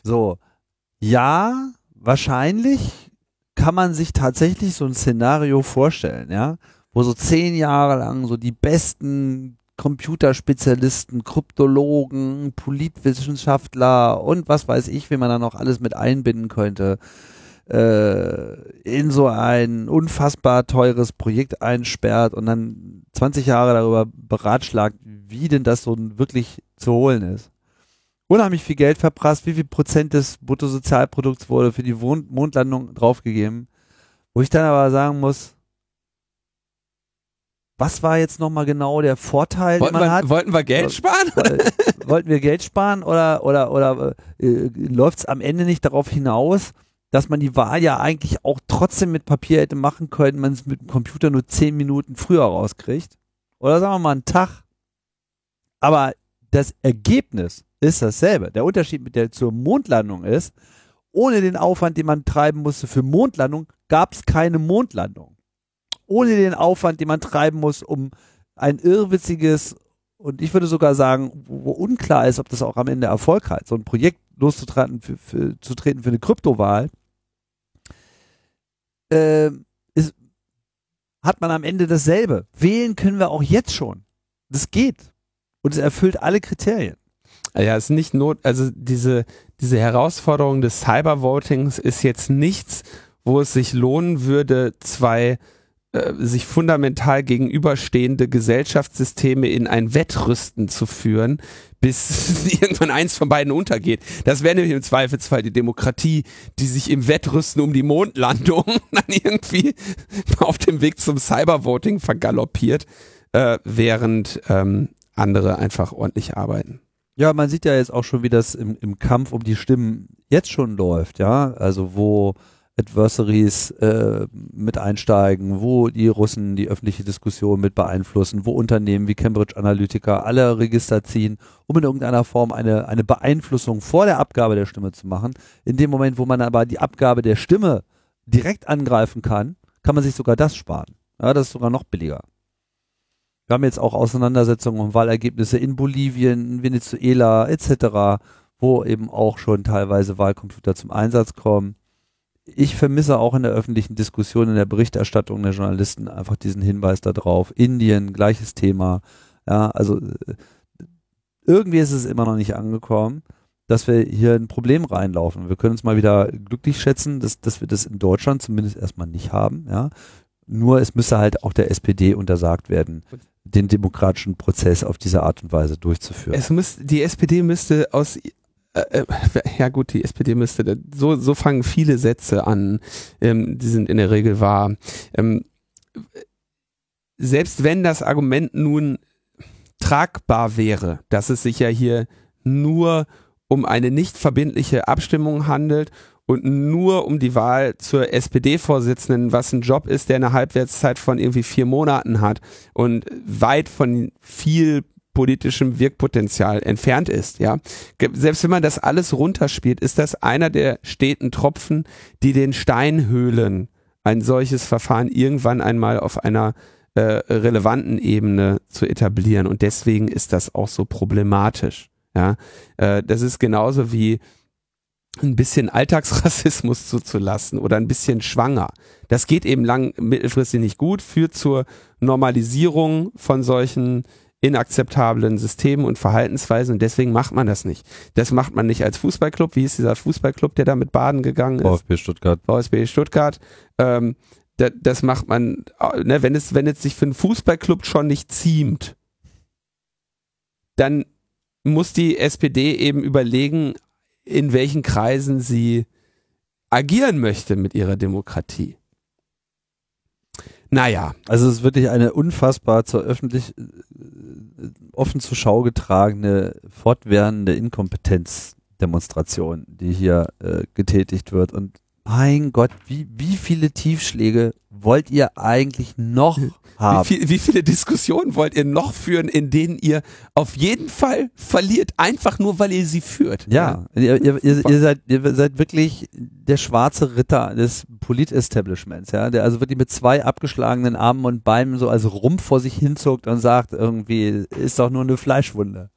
So. Ja, wahrscheinlich kann man sich tatsächlich so ein Szenario vorstellen, ja, wo so zehn Jahre lang so die besten Computerspezialisten, Kryptologen, Politwissenschaftler und was weiß ich, wie man da noch alles mit einbinden könnte, äh, in so ein unfassbar teures Projekt einsperrt und dann 20 Jahre darüber beratschlagt, wie denn das so wirklich zu holen ist unheimlich viel Geld verprasst. Wie viel Prozent des Bruttosozialprodukts wurde für die Mondlandung draufgegeben? Wo ich dann aber sagen muss, was war jetzt nochmal genau der Vorteil, wollten den man wir, hat? Wollten wir Geld sparen? wollten wir Geld sparen oder, oder, oder äh, läuft es am Ende nicht darauf hinaus, dass man die Wahl ja eigentlich auch trotzdem mit Papier hätte machen können, man es mit dem Computer nur zehn Minuten früher rauskriegt? Oder sagen wir mal einen Tag. Aber das Ergebnis ist dasselbe. Der Unterschied mit der zur Mondlandung ist, ohne den Aufwand, den man treiben musste für Mondlandung, gab es keine Mondlandung. Ohne den Aufwand, den man treiben muss, um ein irrwitziges und ich würde sogar sagen, wo unklar ist, ob das auch am Ende Erfolg hat, so ein Projekt loszutreten für, für, zu treten für eine Kryptowahl, äh, ist, hat man am Ende dasselbe. Wählen können wir auch jetzt schon. Das geht. Und es erfüllt alle Kriterien. Ja, es ist nicht not, also diese, diese Herausforderung des Cybervotings ist jetzt nichts, wo es sich lohnen würde, zwei äh, sich fundamental gegenüberstehende Gesellschaftssysteme in ein Wettrüsten zu führen, bis irgendwann eins von beiden untergeht. Das wäre nämlich im Zweifelsfall die Demokratie, die sich im Wettrüsten um die Mondlandung dann irgendwie auf dem Weg zum Cybervoting vergaloppiert, äh, während ähm, andere einfach ordentlich arbeiten. Ja, man sieht ja jetzt auch schon, wie das im, im Kampf um die Stimmen jetzt schon läuft, ja. Also wo Adversaries äh, mit einsteigen, wo die Russen die öffentliche Diskussion mit beeinflussen, wo Unternehmen wie Cambridge Analytica alle Register ziehen, um in irgendeiner Form eine, eine Beeinflussung vor der Abgabe der Stimme zu machen. In dem Moment, wo man aber die Abgabe der Stimme direkt angreifen kann, kann man sich sogar das sparen. Ja, das ist sogar noch billiger. Wir haben jetzt auch Auseinandersetzungen um Wahlergebnisse in Bolivien, Venezuela etc., wo eben auch schon teilweise Wahlcomputer zum Einsatz kommen. Ich vermisse auch in der öffentlichen Diskussion, in der Berichterstattung der Journalisten einfach diesen Hinweis darauf. Indien, gleiches Thema. Ja, also äh, irgendwie ist es immer noch nicht angekommen, dass wir hier ein Problem reinlaufen. Wir können uns mal wieder glücklich schätzen, dass, dass wir das in Deutschland zumindest erstmal nicht haben. Ja, nur es müsse halt auch der SPD untersagt werden, den demokratischen Prozess auf diese Art und Weise durchzuführen. Es muss, die SPD müsste aus äh, äh, ja gut, die SPD müsste, so, so fangen viele Sätze an, ähm, die sind in der Regel wahr. Ähm, selbst wenn das Argument nun tragbar wäre, dass es sich ja hier nur um eine nicht verbindliche Abstimmung handelt und nur um die Wahl zur SPD-Vorsitzenden, was ein Job ist, der eine Halbwertszeit von irgendwie vier Monaten hat und weit von viel politischem Wirkpotenzial entfernt ist, ja. Selbst wenn man das alles runterspielt, ist das einer der steten Tropfen, die den Stein höhlen, ein solches Verfahren irgendwann einmal auf einer äh, relevanten Ebene zu etablieren. Und deswegen ist das auch so problematisch. Ja, äh, das ist genauso wie ein bisschen Alltagsrassismus zuzulassen oder ein bisschen schwanger. Das geht eben lang mittelfristig nicht gut, führt zur Normalisierung von solchen inakzeptablen Systemen und Verhaltensweisen und deswegen macht man das nicht. Das macht man nicht als Fußballclub. Wie ist dieser Fußballclub, der da mit Baden gegangen ist? VfB Stuttgart. VfB Stuttgart. Ähm, da, das macht man, ne, wenn es, wenn es sich für einen Fußballclub schon nicht ziemt, dann muss die SPD eben überlegen, in welchen Kreisen sie agieren möchte mit ihrer Demokratie. Naja. Also es ist wirklich eine unfassbar zur öffentlich äh, offen zur Schau getragene, fortwährende Inkompetenzdemonstration, die hier äh, getätigt wird. Und mein Gott, wie, wie viele Tiefschläge wollt ihr eigentlich noch haben? Wie, viel, wie, viele Diskussionen wollt ihr noch führen, in denen ihr auf jeden Fall verliert, einfach nur weil ihr sie führt? Ja, ja. Ihr, ihr, ihr, ihr, seid, ihr seid wirklich der schwarze Ritter des Polit-Establishments, ja, der also wirklich mit zwei abgeschlagenen Armen und Beinen so als Rumpf vor sich hinzuckt und sagt irgendwie, ist doch nur eine Fleischwunde.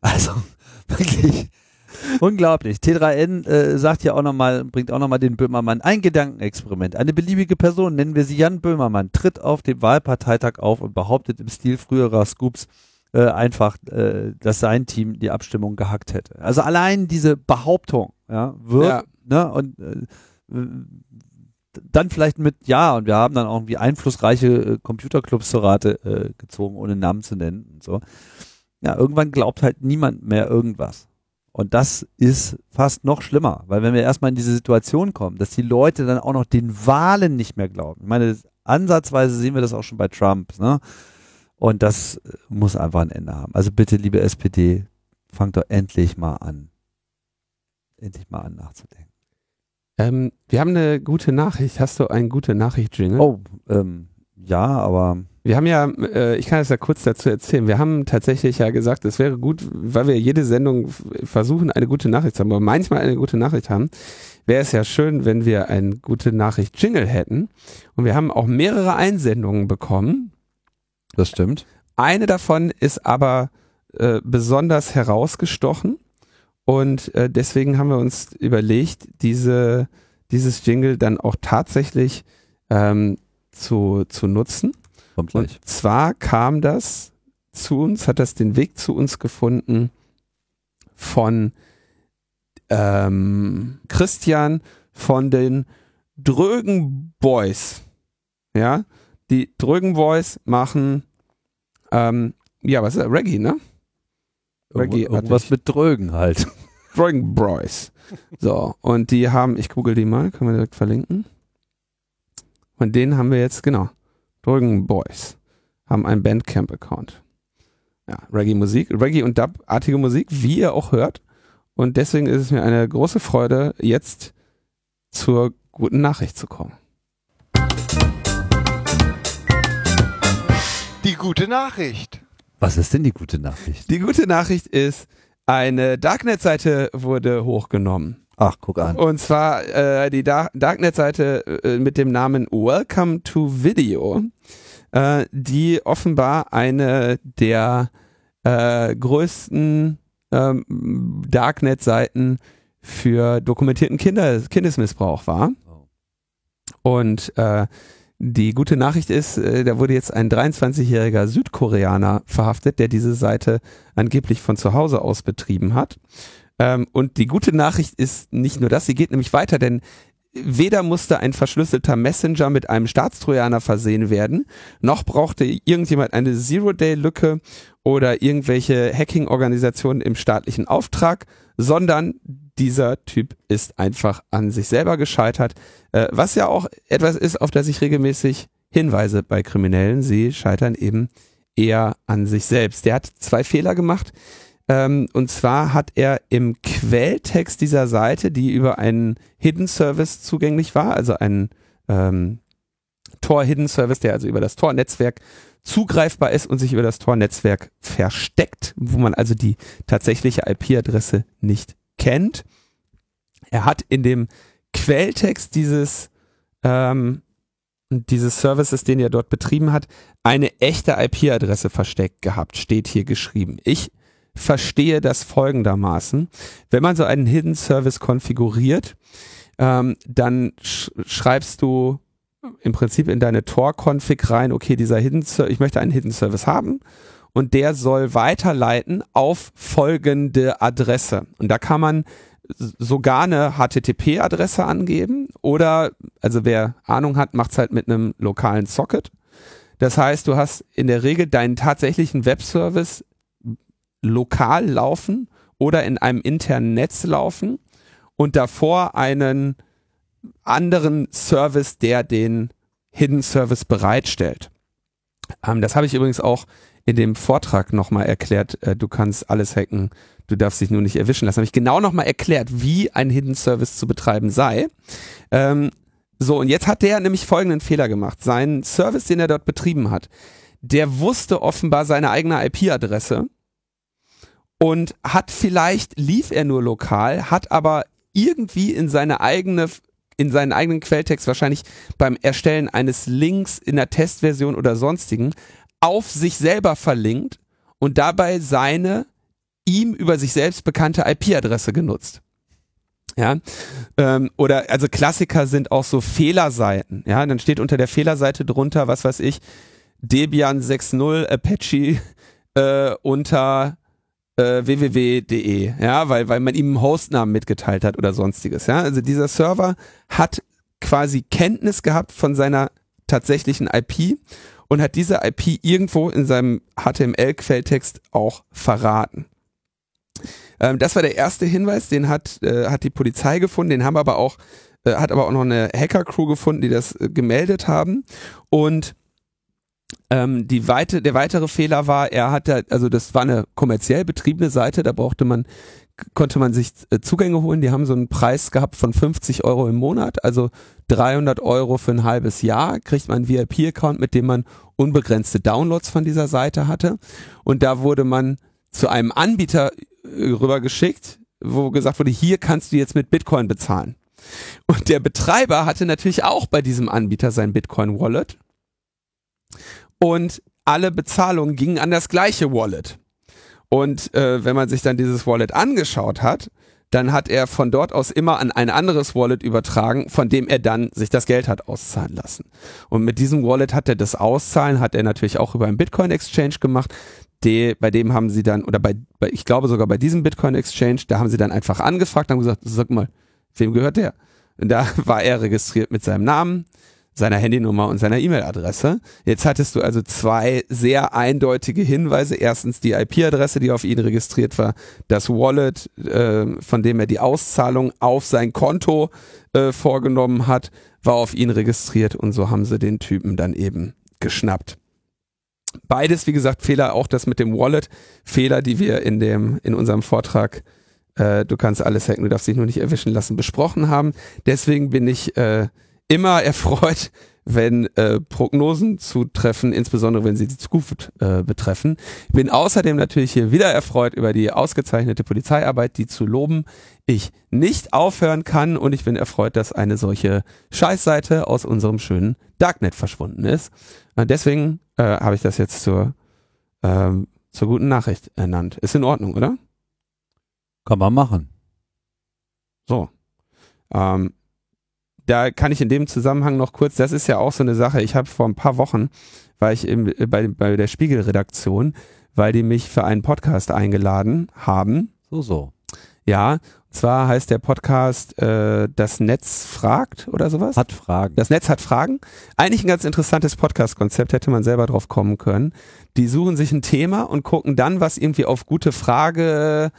Also wirklich Unglaublich. T3N äh, sagt ja auch nochmal, bringt auch nochmal den Böhmermann. Ein Gedankenexperiment. Eine beliebige Person, nennen wir sie Jan Böhmermann, tritt auf dem Wahlparteitag auf und behauptet im Stil früherer Scoops äh, einfach, äh, dass sein Team die Abstimmung gehackt hätte. Also allein diese Behauptung, ja, wird, ja. ne, und äh, dann vielleicht mit, ja, und wir haben dann auch irgendwie einflussreiche äh, Computerclubs zur Rate äh, gezogen, ohne Namen zu nennen und so. Ja, irgendwann glaubt halt niemand mehr irgendwas. Und das ist fast noch schlimmer, weil wenn wir erstmal in diese Situation kommen, dass die Leute dann auch noch den Wahlen nicht mehr glauben. Ich meine, ansatzweise sehen wir das auch schon bei Trump, ne? Und das muss einfach ein Ende haben. Also bitte, liebe SPD, fangt doch endlich mal an. Endlich mal an nachzudenken. Ähm, wir haben eine gute Nachricht. Hast du eine gute Nachricht, Jingle? Oh, ähm, ja, aber wir haben ja, äh, ich kann es ja kurz dazu erzählen, wir haben tatsächlich ja gesagt, es wäre gut, weil wir jede Sendung versuchen, eine gute Nachricht zu haben, aber manchmal eine gute Nachricht haben, wäre es ja schön, wenn wir eine gute Nachricht Jingle hätten. Und wir haben auch mehrere Einsendungen bekommen. Das stimmt. Eine davon ist aber äh, besonders herausgestochen und äh, deswegen haben wir uns überlegt, diese, dieses Jingle dann auch tatsächlich ähm, zu, zu nutzen. Kommt gleich. Und zwar kam das zu uns, hat das den Weg zu uns gefunden von ähm, Christian von den Drögen Boys. Ja, die Drögen Boys machen, ähm, ja, was ist das? Reggae, ne? Reggae. Irgendwas mit Drögen halt. Drögen Boys. So, und die haben, ich google die mal, können wir direkt verlinken. Und den haben wir jetzt, genau. Drügen Boys haben einen Bandcamp-Account. Ja, Reggae-Musik, Reggae- und Dub-artige Musik, wie ihr auch hört. Und deswegen ist es mir eine große Freude, jetzt zur guten Nachricht zu kommen. Die gute Nachricht. Was ist denn die gute Nachricht? Die gute Nachricht ist, eine Darknet-Seite wurde hochgenommen. Ach, guck an. Und zwar äh, die Dar Darknet-Seite äh, mit dem Namen Welcome to Video, äh, die offenbar eine der äh, größten ähm, Darknet-Seiten für dokumentierten Kinder Kindesmissbrauch war. Und äh, die gute Nachricht ist, äh, da wurde jetzt ein 23-jähriger Südkoreaner verhaftet, der diese Seite angeblich von zu Hause aus betrieben hat. Ähm, und die gute Nachricht ist nicht nur das, sie geht nämlich weiter, denn weder musste ein verschlüsselter Messenger mit einem Staatstrojaner versehen werden, noch brauchte irgendjemand eine Zero-Day-Lücke oder irgendwelche Hacking-Organisationen im staatlichen Auftrag, sondern dieser Typ ist einfach an sich selber gescheitert, äh, was ja auch etwas ist, auf das ich regelmäßig hinweise bei Kriminellen. Sie scheitern eben eher an sich selbst. Der hat zwei Fehler gemacht. Ähm, und zwar hat er im Quelltext dieser Seite, die über einen Hidden Service zugänglich war, also einen ähm, Tor Hidden Service, der also über das Tor-Netzwerk zugreifbar ist und sich über das Tor-Netzwerk versteckt, wo man also die tatsächliche IP-Adresse nicht kennt. Er hat in dem Quelltext dieses ähm, dieses Services, den er dort betrieben hat, eine echte IP-Adresse versteckt gehabt, steht hier geschrieben. Ich verstehe das folgendermaßen. Wenn man so einen Hidden Service konfiguriert, ähm, dann sch schreibst du im Prinzip in deine Tor-Config rein, okay, dieser Hidden Service, ich möchte einen Hidden Service haben und der soll weiterleiten auf folgende Adresse. Und da kann man sogar eine HTTP-Adresse angeben oder, also wer Ahnung hat, macht's halt mit einem lokalen Socket. Das heißt, du hast in der Regel deinen tatsächlichen Webservice lokal laufen oder in einem internen Netz laufen und davor einen anderen Service, der den Hidden Service bereitstellt. Ähm, das habe ich übrigens auch in dem Vortrag nochmal erklärt. Äh, du kannst alles hacken, du darfst dich nur nicht erwischen lassen. Habe ich genau nochmal erklärt, wie ein Hidden Service zu betreiben sei. Ähm, so, und jetzt hat der nämlich folgenden Fehler gemacht. Sein Service, den er dort betrieben hat, der wusste offenbar seine eigene IP-Adresse und hat vielleicht, lief er nur lokal, hat aber irgendwie in seine eigene in seinen eigenen Quelltext wahrscheinlich beim Erstellen eines Links in der Testversion oder sonstigen auf sich selber verlinkt und dabei seine ihm über sich selbst bekannte IP-Adresse genutzt. Ja, ähm, oder also Klassiker sind auch so Fehlerseiten. Ja, dann steht unter der Fehlerseite drunter, was weiß ich, Debian 6.0 Apache äh, unter äh, www.de, ja, weil, weil man ihm einen Hostnamen mitgeteilt hat oder sonstiges, ja. Also dieser Server hat quasi Kenntnis gehabt von seiner tatsächlichen IP und hat diese IP irgendwo in seinem HTML-Quelltext auch verraten. Ähm, das war der erste Hinweis, den hat, äh, hat die Polizei gefunden, den haben aber auch, äh, hat aber auch noch eine Hacker-Crew gefunden, die das äh, gemeldet haben und ähm, die weite, der weitere Fehler war, er hatte, also das war eine kommerziell betriebene Seite, da brauchte man, konnte man sich äh, Zugänge holen, die haben so einen Preis gehabt von 50 Euro im Monat, also 300 Euro für ein halbes Jahr, kriegt man einen VIP-Account, mit dem man unbegrenzte Downloads von dieser Seite hatte. Und da wurde man zu einem Anbieter äh, rübergeschickt, wo gesagt wurde, hier kannst du jetzt mit Bitcoin bezahlen. Und der Betreiber hatte natürlich auch bei diesem Anbieter sein Bitcoin-Wallet und alle Bezahlungen gingen an das gleiche Wallet. Und äh, wenn man sich dann dieses Wallet angeschaut hat, dann hat er von dort aus immer an ein anderes Wallet übertragen, von dem er dann sich das Geld hat auszahlen lassen. Und mit diesem Wallet hat er das Auszahlen, hat er natürlich auch über einen Bitcoin Exchange gemacht. Die, bei dem haben sie dann, oder bei, bei, ich glaube sogar bei diesem Bitcoin Exchange, da haben sie dann einfach angefragt, haben gesagt, sag mal, wem gehört der? Und da war er registriert mit seinem Namen, seiner Handynummer und seiner E-Mail-Adresse. Jetzt hattest du also zwei sehr eindeutige Hinweise. Erstens die IP-Adresse, die auf ihn registriert war, das Wallet, äh, von dem er die Auszahlung auf sein Konto äh, vorgenommen hat, war auf ihn registriert und so haben sie den Typen dann eben geschnappt. Beides, wie gesagt, Fehler, auch das mit dem Wallet, Fehler, die wir in dem, in unserem Vortrag äh, du kannst alles hacken, du darfst dich nur nicht erwischen lassen, besprochen haben. Deswegen bin ich äh, immer erfreut, wenn äh, Prognosen zutreffen, insbesondere wenn sie die Zukunft äh, betreffen. Ich bin außerdem natürlich hier wieder erfreut über die ausgezeichnete Polizeiarbeit, die zu loben ich nicht aufhören kann und ich bin erfreut, dass eine solche Scheißseite aus unserem schönen Darknet verschwunden ist. Und deswegen äh, habe ich das jetzt zur, ähm, zur guten Nachricht ernannt. Ist in Ordnung, oder? Kann man machen. So. Ähm, da kann ich in dem Zusammenhang noch kurz, das ist ja auch so eine Sache, ich habe vor ein paar Wochen, war ich im, bei, bei der Spiegelredaktion, weil die mich für einen Podcast eingeladen haben. So, so. Ja, und zwar heißt der Podcast äh, Das Netz fragt oder sowas. Hat Fragen. Das Netz hat Fragen. Eigentlich ein ganz interessantes Podcast-Konzept, hätte man selber drauf kommen können. Die suchen sich ein Thema und gucken dann, was irgendwie auf gute Frage,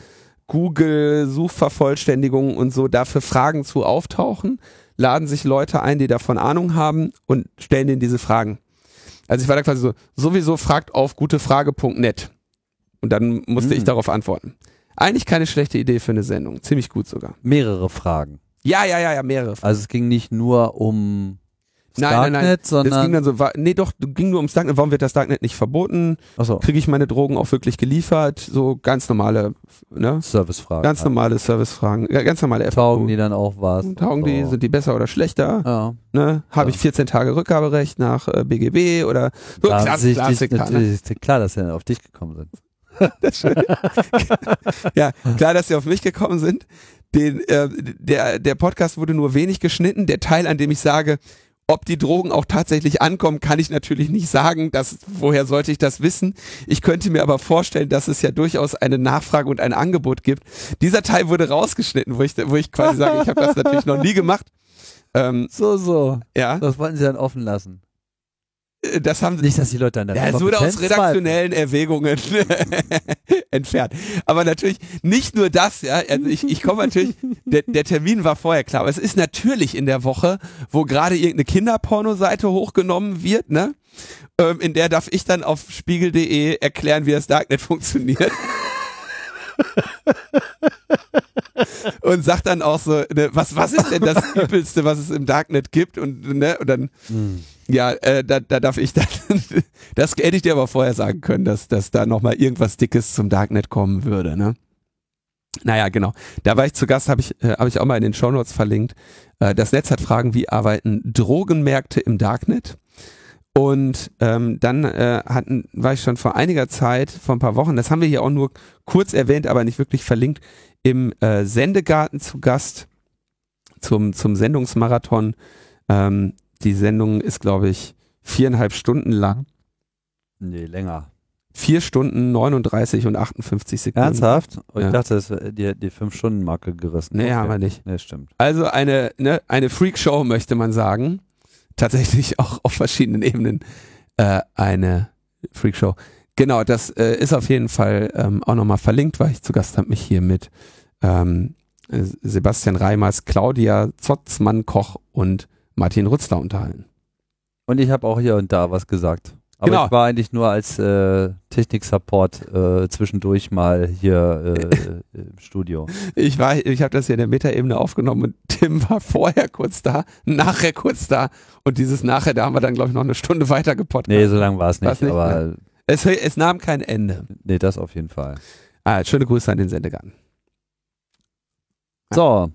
Google, Suchvervollständigung und so dafür Fragen zu auftauchen laden sich Leute ein, die davon Ahnung haben und stellen denen diese Fragen. Also ich war da quasi so, sowieso fragt auf gutefrage.net. Und dann musste hm. ich darauf antworten. Eigentlich keine schlechte Idee für eine Sendung. Ziemlich gut sogar. Mehrere Fragen. Ja, ja, ja, ja, mehrere Fragen. Also es ging nicht nur um nein, Darknet, nein, nein. sondern. Es ging dann so, war, nee, doch, ging nur ums Darknet. Warum wird das Darknet nicht verboten? Ach so. Kriege ich meine Drogen auch wirklich geliefert? So ganz normale, ne? Servicefragen. Ganz normale Servicefragen, ganz normale FAQ. Taugen die dann auch was? Taugen die, sind die besser oder schlechter? Ja. Ne? Habe ja. ich 14 Tage Rückgaberecht nach äh, BGB oder so Klar, Klass Klassiker. Ne? Klar, dass sie auf dich gekommen sind. ja, klar, dass sie auf mich gekommen sind. Den, äh, der, der Podcast wurde nur wenig geschnitten. Der Teil, an dem ich sage, ob die Drogen auch tatsächlich ankommen, kann ich natürlich nicht sagen. Das, woher sollte ich das wissen? Ich könnte mir aber vorstellen, dass es ja durchaus eine Nachfrage und ein Angebot gibt. Dieser Teil wurde rausgeschnitten, wo ich, wo ich quasi sage, ich habe das natürlich noch nie gemacht. Ähm, so, so. Ja. Das wollten sie dann offen lassen. Äh, das haben nicht, dass die Leute dann ja, es wurde aus redaktionellen Erwägungen entfernt. Aber natürlich nicht nur das, ja. Also ich, ich komme natürlich, der, der Termin war vorher klar, aber es ist natürlich in der Woche, wo gerade irgendeine Kinderpornoseite hochgenommen wird, ne? Ähm, in der darf ich dann auf spiegel.de erklären, wie das Darknet funktioniert. Und sagt dann auch so, ne, was, was ist denn das Übelste, was es im Darknet gibt? Und, ne, und dann, hm. ja, äh, da, da darf ich dann, das hätte ich dir aber vorher sagen können, dass, dass da nochmal irgendwas Dickes zum Darknet kommen würde, ne? Naja, genau. Da war ich zu Gast, habe ich, äh, hab ich auch mal in den Shownotes verlinkt. Äh, das Netz hat Fragen, wie arbeiten Drogenmärkte im Darknet? Und ähm, dann äh, hatten, war ich schon vor einiger Zeit, vor ein paar Wochen, das haben wir hier auch nur kurz erwähnt, aber nicht wirklich verlinkt, im äh, Sendegarten zu Gast zum, zum Sendungsmarathon. Ähm, die Sendung ist, glaube ich, viereinhalb Stunden lang. Nee, länger. Vier Stunden 39 und 58 Sekunden. Ernsthaft? Oh, ich ja. dachte, das die, die Fünf-Stunden-Marke gerissen. Nee, okay. haben wir nicht. Nee, stimmt. Also eine, ne, eine Freakshow, möchte man sagen. Tatsächlich auch auf verschiedenen Ebenen äh, eine Freakshow. Genau, das äh, ist auf jeden Fall ähm, auch nochmal verlinkt, weil ich zu Gast habe mich hier mit ähm, Sebastian Reimers, Claudia Zotzmann-Koch und Martin Rützler unterhalten. Und ich habe auch hier und da was gesagt. Aber genau. ich war eigentlich nur als äh, Technik-Support äh, zwischendurch mal hier äh, im Studio. Ich war, ich habe das hier in der Metaebene aufgenommen und Tim war vorher kurz da, nachher kurz da und dieses nachher, da haben wir dann glaube ich noch eine Stunde weiter gepodcast. Nee, so lange war es nicht, nicht, aber ne? Es, es nahm kein Ende. Nee, das auf jeden Fall. Ah, schöne Grüße an den Sendegarten. So.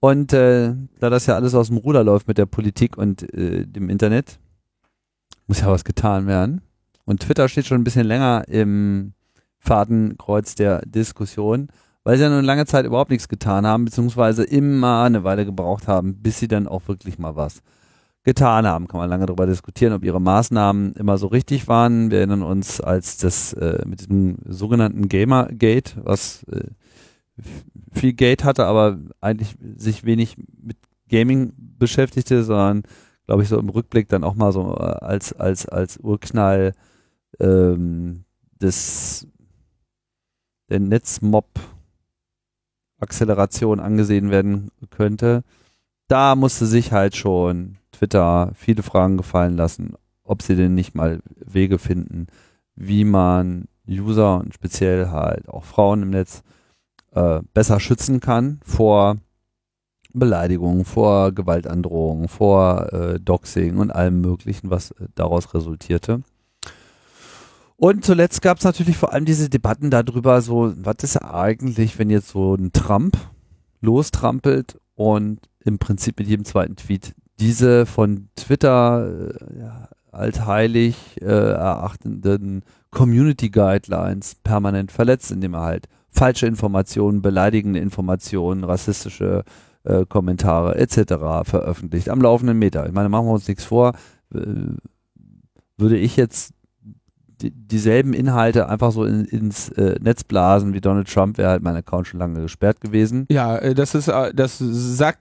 Und äh, da das ja alles aus dem Ruder läuft mit der Politik und äh, dem Internet, muss ja was getan werden. Und Twitter steht schon ein bisschen länger im Fadenkreuz der Diskussion, weil sie ja nun lange Zeit überhaupt nichts getan haben, beziehungsweise immer eine Weile gebraucht haben, bis sie dann auch wirklich mal was getan haben. Kann man lange darüber diskutieren, ob ihre Maßnahmen immer so richtig waren. Wir erinnern uns, als das äh, mit diesem sogenannten Gamergate, was äh, viel Gate hatte, aber eigentlich sich wenig mit Gaming beschäftigte, sondern glaube ich so im Rückblick dann auch mal so äh, als als als Urknall ähm, des der Netzmob Acceleration angesehen werden könnte. Da musste sich halt schon Twitter viele Fragen gefallen lassen, ob sie denn nicht mal Wege finden, wie man User und speziell halt auch Frauen im Netz äh, besser schützen kann vor Beleidigungen, vor Gewaltandrohungen, vor äh, Doxing und allem Möglichen, was äh, daraus resultierte. Und zuletzt gab es natürlich vor allem diese Debatten darüber, so, was ist eigentlich, wenn jetzt so ein Trump lostrampelt und im Prinzip mit jedem zweiten Tweet diese von Twitter äh, ja, altheilig äh, erachtenden Community Guidelines permanent verletzt, indem er halt falsche Informationen, beleidigende Informationen, rassistische äh, Kommentare etc. veröffentlicht am laufenden Meter. Ich meine, machen wir uns nichts vor. Äh, würde ich jetzt die, dieselben Inhalte einfach so in, ins äh, Netz blasen wie Donald Trump, wäre halt mein Account schon lange gesperrt gewesen. Ja, äh, das ist, äh, das sagt,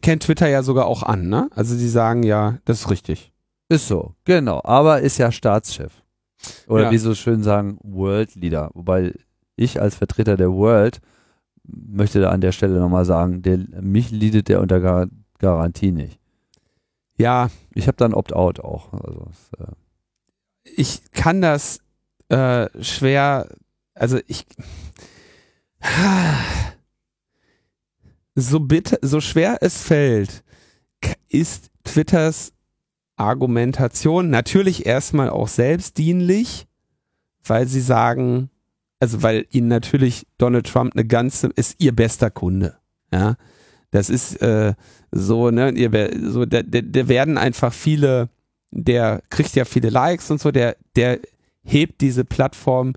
kennt Twitter ja sogar auch an, ne? Also sie sagen ja, das ist richtig. Ist so, genau. Aber ist ja Staatschef. Oder Ja. wie so schön sagen, World Leader. Wobei ich als Vertreter der World möchte da an der Stelle nochmal sagen, der, mich leadet der unter Gar Garantie nicht. Ja, Ich habe dann Opt-out auch. Also, es, äh, ich kann das äh, schwer, also ich so bitter, so schwer es fällt, ist Twitters Argumentation natürlich erstmal auch selbstdienlich, weil sie sagen, also weil ihnen natürlich Donald Trump eine ganze, ist ihr bester Kunde. Ja, das ist äh, so, ne, ihr, so, der, der, der werden einfach viele, der kriegt ja viele Likes und so, der, der hebt diese Plattform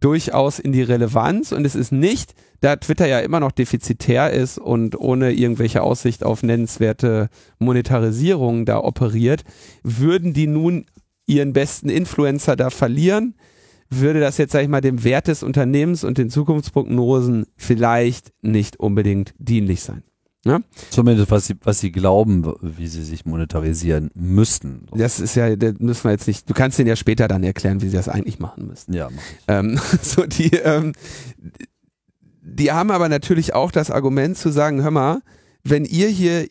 durchaus in die Relevanz und es ist nicht, da Twitter ja immer noch defizitär ist und ohne irgendwelche Aussicht auf nennenswerte Monetarisierung da operiert, würden die nun ihren besten Influencer da verlieren, würde das jetzt, sag ich mal, dem Wert des Unternehmens und den Zukunftsprognosen vielleicht nicht unbedingt dienlich sein. zumindest was sie, was sie glauben, wie sie sich monetarisieren müssten. Das ist ja, das müssen wir jetzt nicht, du kannst denen ja später dann erklären, wie sie das eigentlich machen müssen. Ja. Ähm, so die, ähm, die haben aber natürlich auch das Argument zu sagen, hör mal, wenn ihr hier,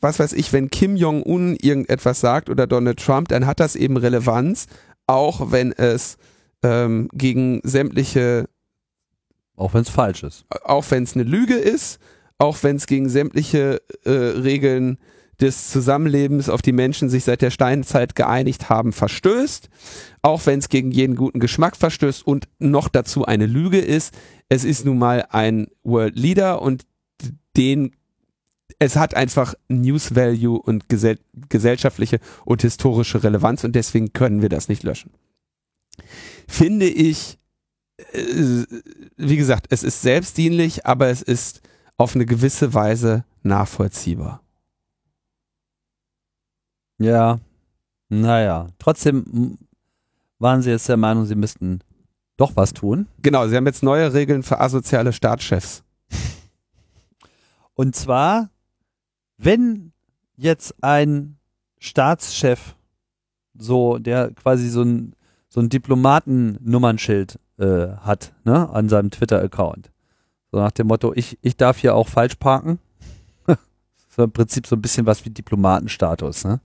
was weiß ich, wenn Kim Jong-un irgendetwas sagt oder Donald Trump, dann hat das eben Relevanz, auch wenn es ähm, gegen sämtliche, auch wenn es falsch ist. auch wenn es eine Lüge ist, auch wenn es gegen sämtliche äh, Regeln des Zusammenlebens, auf die Menschen sich seit der Steinzeit geeinigt haben, verstößt, auch wenn es gegen jeden guten Geschmack verstößt und noch dazu eine Lüge ist. Es ist nun mal ein World Leader und den es hat einfach News Value und gesell gesellschaftliche und historische Relevanz und deswegen können wir das nicht löschen. Finde ich, äh, wie gesagt, es ist selbstdienlich, aber es ist auf eine gewisse Weise nachvollziehbar. Ja, naja. Trotzdem waren sie jetzt der Meinung, sie müssten doch was tun. Genau, sie haben jetzt neue Regeln für asoziale Staatschefs. Und zwar, wenn jetzt ein Staatschef so, der quasi so ein, so ein Diplomaten-Nummernschild äh, hat, ne, an seinem Twitter-Account. So nach dem Motto, ich, ich darf hier auch falsch parken. so im Prinzip so ein bisschen was wie Diplomatenstatus, ne?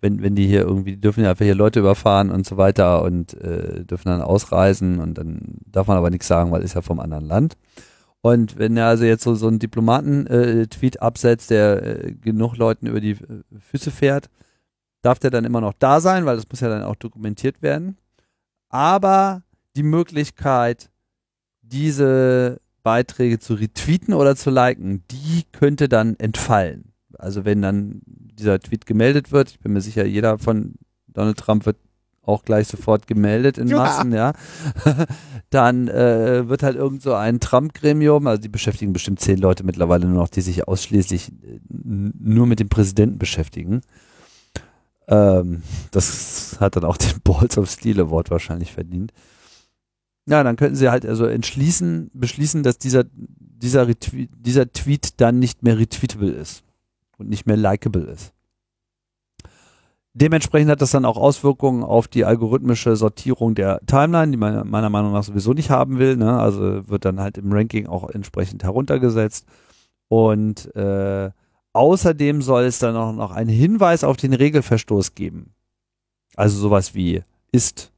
Wenn, wenn die hier irgendwie, die dürfen ja einfach hier Leute überfahren und so weiter und äh, dürfen dann ausreisen und dann darf man aber nichts sagen, weil ist ja vom anderen Land. Und wenn er also jetzt so, so einen Diplomaten-Tweet absetzt, der äh, genug Leuten über die äh, Füße fährt, darf der dann immer noch da sein, weil das muss ja dann auch dokumentiert werden. Aber die Möglichkeit, diese Beiträge zu retweeten oder zu liken, die könnte dann entfallen. Also wenn dann dieser Tweet gemeldet wird, ich bin mir sicher, jeder von Donald Trump wird auch gleich sofort gemeldet in Ja. Massen, ja. dann äh, wird halt irgend so ein Trump-Gremium, also die beschäftigen bestimmt zehn Leute mittlerweile nur noch, die sich ausschließlich äh, nur mit dem Präsidenten beschäftigen. Ähm, das hat dann auch den Balls of Steel Award wahrscheinlich verdient. Ja, dann könnten sie halt also entschließen, beschließen, dass dieser, dieser, Retweet, dieser Tweet dann nicht mehr retweetable ist und nicht mehr likable ist. Dementsprechend hat das dann auch Auswirkungen auf die algorithmische Sortierung der Timeline, die man meiner Meinung nach sowieso nicht haben will. Ne? Also wird dann halt im Ranking auch entsprechend heruntergesetzt. Und äh, außerdem soll es dann auch noch einen Hinweis auf den Regelverstoß geben. Also sowas wie ist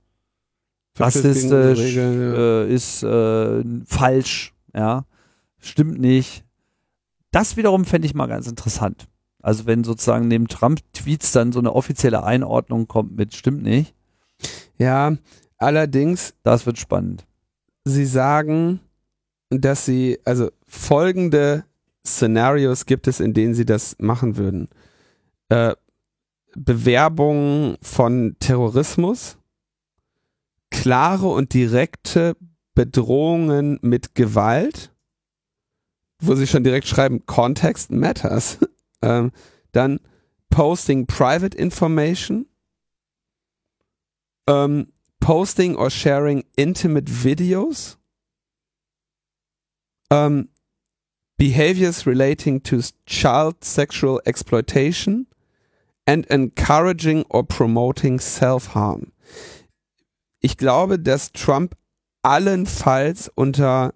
rassistisch, Regeln, ja. äh, ist äh, falsch ja, stimmt nicht. Das wiederum fände ich mal ganz interessant. Also wenn sozusagen neben Trump-Tweets dann so eine offizielle Einordnung kommt mit stimmt nicht. Ja, allerdings. Das wird spannend. Sie sagen, dass sie, also folgende Szenarios gibt es, in denen sie das machen würden. Äh, Bewerbung von Terrorismus, klare und direkte Bedrohungen mit Gewalt, wo sie schon direkt schreiben, Context matters. ähm, dann Posting Private Information, ähm, Posting or Sharing Intimate Videos, ähm, Behaviors relating to child sexual exploitation and encouraging or promoting self-harm. Ich glaube, dass Trump allenfalls unter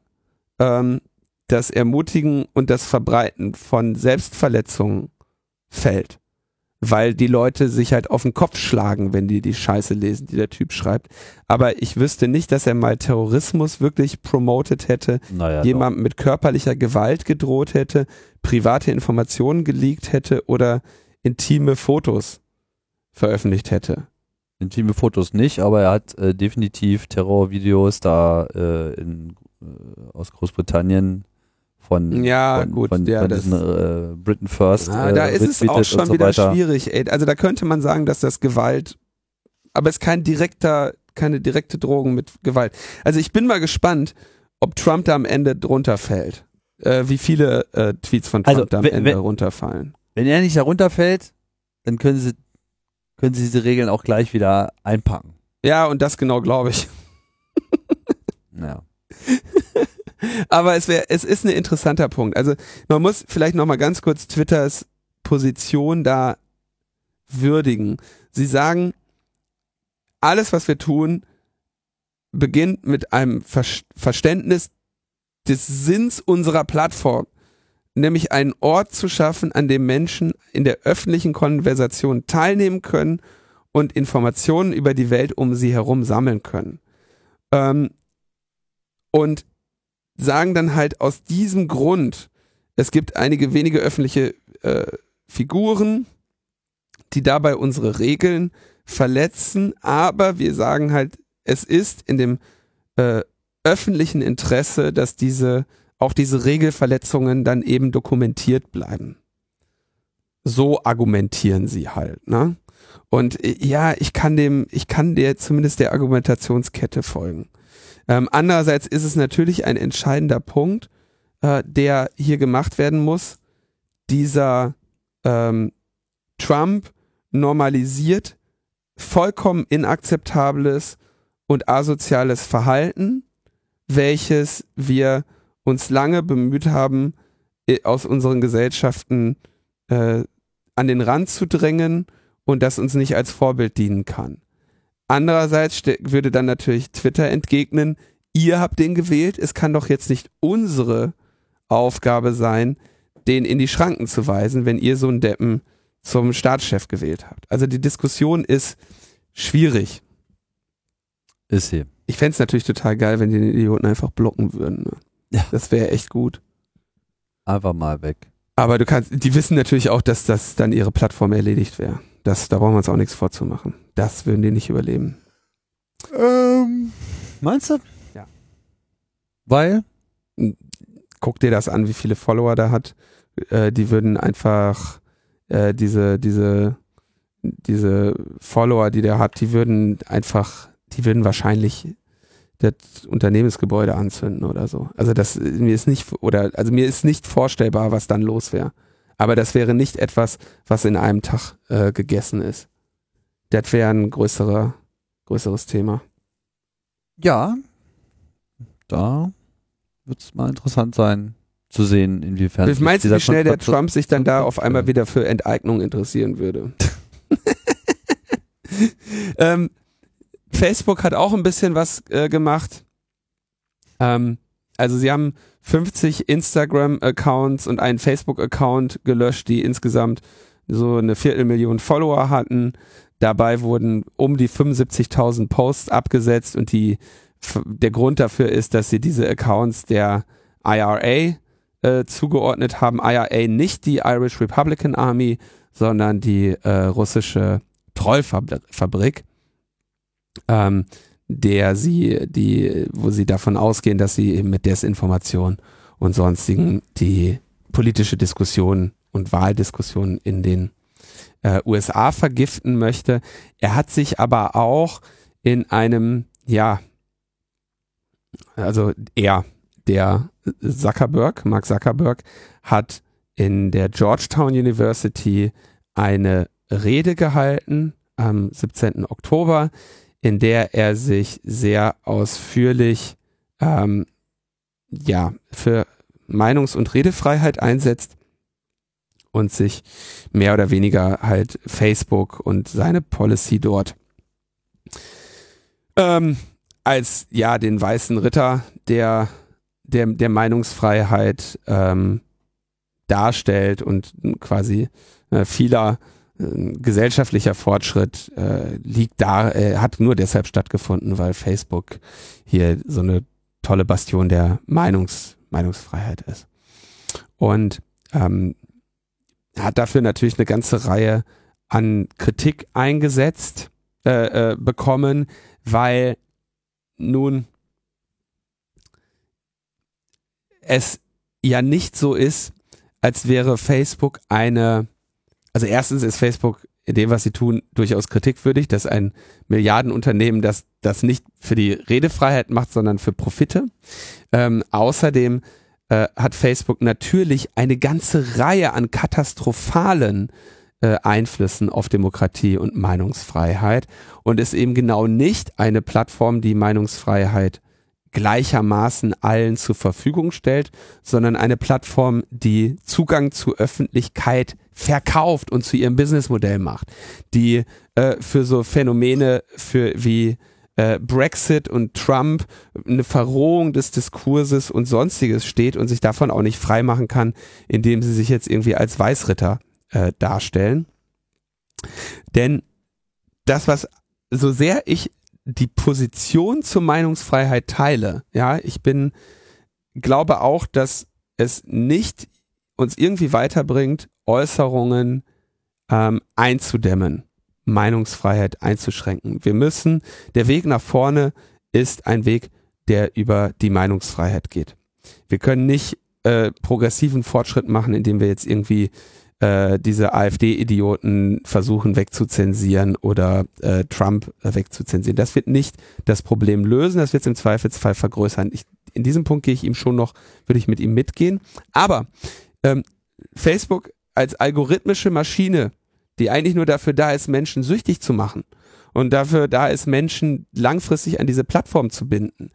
ähm, das Ermutigen und das Verbreiten von Selbstverletzungen fällt. Weil die Leute sich halt auf den Kopf schlagen, wenn die die Scheiße lesen, die der Typ schreibt. Aber ich wüsste nicht, dass er mal Terrorismus wirklich promotet hätte, Naja, jemandem mit körperlicher Gewalt gedroht hätte, private Informationen geleakt hätte oder intime Fotos veröffentlicht hätte. intime Fotos nicht, aber er hat äh, definitiv Terrorvideos da äh, in, äh, aus Großbritannien von, Ja, von, gut, von, ja, von das- diesen äh, Britain First. Ah, äh, da ist es auch schon so wieder weiter. schwierig. Ey. Also da könnte man sagen, dass das Gewalt, aber es ist kein direkter, keine direkte Drohung mit Gewalt. Also ich bin mal gespannt, ob Trump da am Ende drunter fällt. Äh, wie viele äh, Tweets von Trump Also, da am wenn- Ende wenn- runterfallen. Wenn er nicht herunterfällt, dann können sie, können sie diese Regeln auch gleich wieder einpacken. Ja, und das genau glaube ich. Ja. Aber es wäre, es ist ein interessanter Punkt. Also man muss vielleicht noch mal ganz kurz Twitters Position da würdigen. Sie sagen, alles, was wir tun, beginnt mit einem Ver Verständnis des Sinns unserer Plattform, nämlich einen Ort zu schaffen, an dem Menschen in der öffentlichen Konversation teilnehmen können und Informationen über die Welt um sie herum sammeln können. Ähm, und sagen dann halt aus diesem Grund, es gibt einige wenige öffentliche äh, Figuren, die dabei unsere Regeln verletzen, aber wir sagen halt, es ist in dem äh, öffentlichen Interesse, dass diese auch diese Regelverletzungen dann eben dokumentiert bleiben. So argumentieren sie halt, ne? Und äh, ja, ich kann dem, ich kann der zumindest der Argumentationskette folgen. Ähm, andererseits ist es natürlich ein entscheidender Punkt, äh, der hier gemacht werden muss. Dieser ähm, Trump normalisiert vollkommen inakzeptables und asoziales Verhalten, welches wir uns lange bemüht haben, äh, aus unseren Gesellschaften äh, an den Rand zu drängen und das uns nicht als Vorbild dienen kann. Andererseits würde dann natürlich Twitter entgegnen, ihr habt den gewählt, es kann doch jetzt nicht unsere Aufgabe sein, den in die Schranken zu weisen, wenn ihr so einen Deppen zum Staatschef gewählt habt. Also die Diskussion ist schwierig. Ist sie. Ich fänd's natürlich total geil, wenn die den Idioten einfach blocken würden. Ne? Ja. Das wäre echt gut. Einfach mal weg. Aber du kannst, die wissen natürlich auch, dass das dann ihre Plattform erledigt wäre. Das, da brauchen wir uns auch nichts vorzumachen. Das würden die nicht überleben. Ähm, meinst du? Ja. Weil? Guck dir das an, wie viele Follower der hat. Äh, die würden einfach äh, diese, diese, diese Follower, die der hat, die würden einfach, die würden wahrscheinlich das Unternehmensgebäude anzünden oder so. Also das mir ist nicht oder also mir ist nicht vorstellbar, was dann los wäre. Aber das wäre nicht etwas, was in einem Tag äh, gegessen ist. Das wäre ein größerer, größeres Thema. Ja. Da wird es mal interessant sein zu sehen, inwiefern. Wie meinst du, wie schnell der Trump sich dann da auf einmal wieder für Enteignung interessieren würde? ähm, Facebook hat auch ein bisschen was äh, gemacht. Ähm, also sie haben 50 Instagram-Accounts und einen Facebook-Account gelöscht, die insgesamt so eine Viertelmillion Follower hatten. Dabei wurden um die 75.000 Posts abgesetzt und die, der Grund dafür ist, dass sie diese Accounts der IRA äh, zugeordnet haben. IRA nicht die Irish Republican Army, sondern die äh, russische Trollfabrik, ähm, der sie, die, wo sie davon ausgehen, dass sie eben mit Desinformation und sonstigen die politische Diskussion und Wahldiskussion in den äh, USA vergiften möchte. Er hat sich aber auch in einem, ja, also er, der Zuckerberg, Mark Zuckerberg, hat in der Georgetown University eine Rede gehalten am 17. Oktober, in der er sich sehr ausführlich ähm, ja, für Meinungs- und Redefreiheit einsetzt und sich mehr oder weniger halt Facebook und seine Policy dort ähm, als ja den weißen Ritter der der, der Meinungsfreiheit ähm, darstellt und quasi äh, vieler äh, gesellschaftlicher Fortschritt äh, liegt da, äh, hat nur deshalb stattgefunden, weil Facebook hier so eine tolle Bastion der Meinungs, Meinungsfreiheit ist. Und ähm, hat dafür natürlich eine ganze Reihe an Kritik eingesetzt äh, äh, bekommen, weil nun es ja nicht so ist, als wäre Facebook eine, also erstens ist Facebook in dem, was sie tun, durchaus kritikwürdig, dass ein Milliardenunternehmen das, das nicht für die Redefreiheit macht, sondern für Profite. Ähm, außerdem äh, hat Facebook natürlich eine ganze Reihe an katastrophalen äh, Einflüssen auf Demokratie und Meinungsfreiheit und ist eben genau nicht eine Plattform, die Meinungsfreiheit gleichermaßen allen zur Verfügung stellt, sondern eine Plattform, die Zugang zu Öffentlichkeit verkauft und zu ihrem Businessmodell macht, die äh, für so Phänomene für wie äh, Brexit und Trump eine Verrohung des Diskurses und sonstiges steht und sich davon auch nicht freimachen kann, indem sie sich jetzt irgendwie als Weißritter äh, darstellen. Denn das, was so sehr ich die Position zur Meinungsfreiheit teile, ja, ich bin, glaube auch, dass es nicht uns irgendwie weiterbringt, Äußerungen ähm, einzudämmen. Meinungsfreiheit einzuschränken. Wir müssen, der Weg nach vorne ist ein Weg, der über die Meinungsfreiheit geht. Wir können nicht äh, progressiven Fortschritt machen, indem wir jetzt irgendwie äh, diese AfD-Idioten versuchen wegzuzensieren oder äh, Trump wegzuzensieren. Das wird nicht das Problem lösen, das wird es im Zweifelsfall vergrößern. Ich, in diesem Punkt gehe ich ihm schon noch, würde ich mit ihm mitgehen. Aber ähm, Facebook als algorithmische Maschine die eigentlich nur dafür da ist, Menschen süchtig zu machen und dafür da ist, Menschen langfristig an diese Plattform zu binden,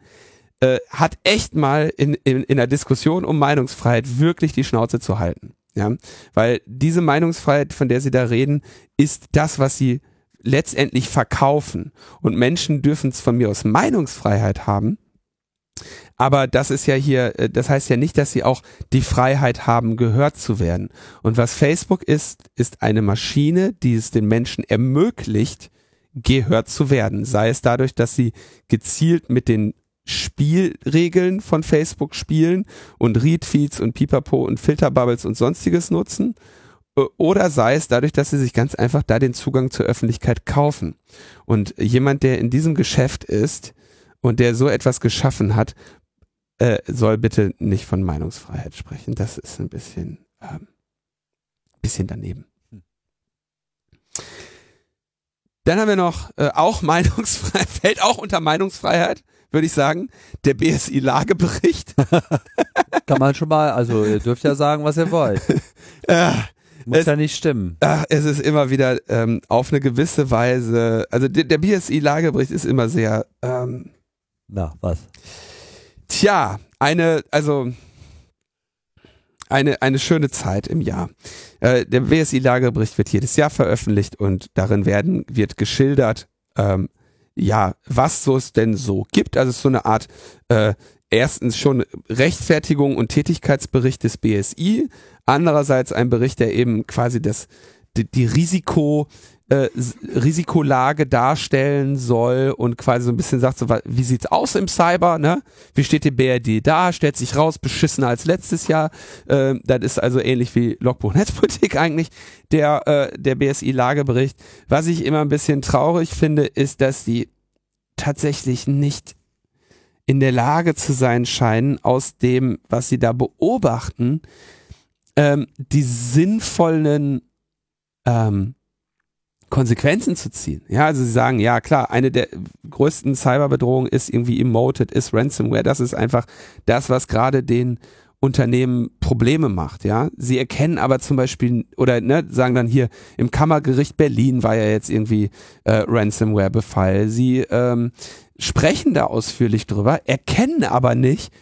äh, hat echt mal in, in, in der Diskussion um Meinungsfreiheit wirklich die Schnauze zu halten. Ja, weil diese Meinungsfreiheit, von der sie da reden, ist das, was sie letztendlich verkaufen. Und Menschen dürfen es von mir aus Meinungsfreiheit haben, aber das ist ja hier, äh, das heißt ja nicht, dass sie auch die Freiheit haben, gehört zu werden. Und was Facebook ist, ist eine Maschine, die es den Menschen ermöglicht, gehört zu werden. Sei es dadurch, dass sie gezielt mit den Spielregeln von Facebook spielen und Readfeeds und Pipapo und Filterbubbles und sonstiges nutzen. Äh, oder sei es dadurch, dass sie sich ganz einfach da den Zugang zur Öffentlichkeit kaufen. Und jemand, der in diesem Geschäft ist, und der so etwas geschaffen hat, äh, soll bitte nicht von Meinungsfreiheit sprechen. Das ist ein bisschen, ähm, bisschen daneben. Hm. Dann haben wir noch äh, auch Meinungsfreiheit, fällt auch unter Meinungsfreiheit, würde ich sagen, der BSI-Lagebericht. Kann man schon mal, also ihr dürft ja sagen, was ihr wollt. äh, Muss es, ja nicht stimmen. Ach, es ist immer wieder ähm, auf eine gewisse Weise, also der, der BSI-Lagebericht ist immer sehr, ähm, na, was? Tja, eine, also eine, eine schöne Zeit im Jahr. Äh, der BSI-Lagerbericht wird jedes Jahr veröffentlicht und darin werden, wird geschildert, ähm, ja, was so es denn so gibt. Also es ist so eine Art, äh, erstens schon Rechtfertigung und Tätigkeitsbericht des BSI, andererseits ein Bericht, der eben quasi das, die, die Risiko, äh, Risikolage darstellen soll und quasi so ein bisschen sagt, so, wie sieht's aus im Cyber, ne? Wie steht die BRD da? Stellt sich raus, beschissener als letztes Jahr. Äh, das ist also ähnlich wie Logbuch Netzpolitik eigentlich, der, äh, der BSI-Lagebericht. Was ich immer ein bisschen traurig finde, ist, dass die tatsächlich nicht in der Lage zu sein scheinen, aus dem, was sie da beobachten, ähm, die sinnvollen ähm, Konsequenzen zu ziehen. Ja, also sie sagen, ja klar, eine der größten Cyberbedrohungen ist irgendwie Emoted, ist Ransomware. Das ist einfach das, was gerade den Unternehmen Probleme macht, ja. Sie erkennen aber zum Beispiel, oder ne, sagen dann hier, im Kammergericht Berlin war ja jetzt irgendwie äh, Ransomware-Befall. Sie ähm, sprechen da ausführlich drüber, erkennen aber nicht,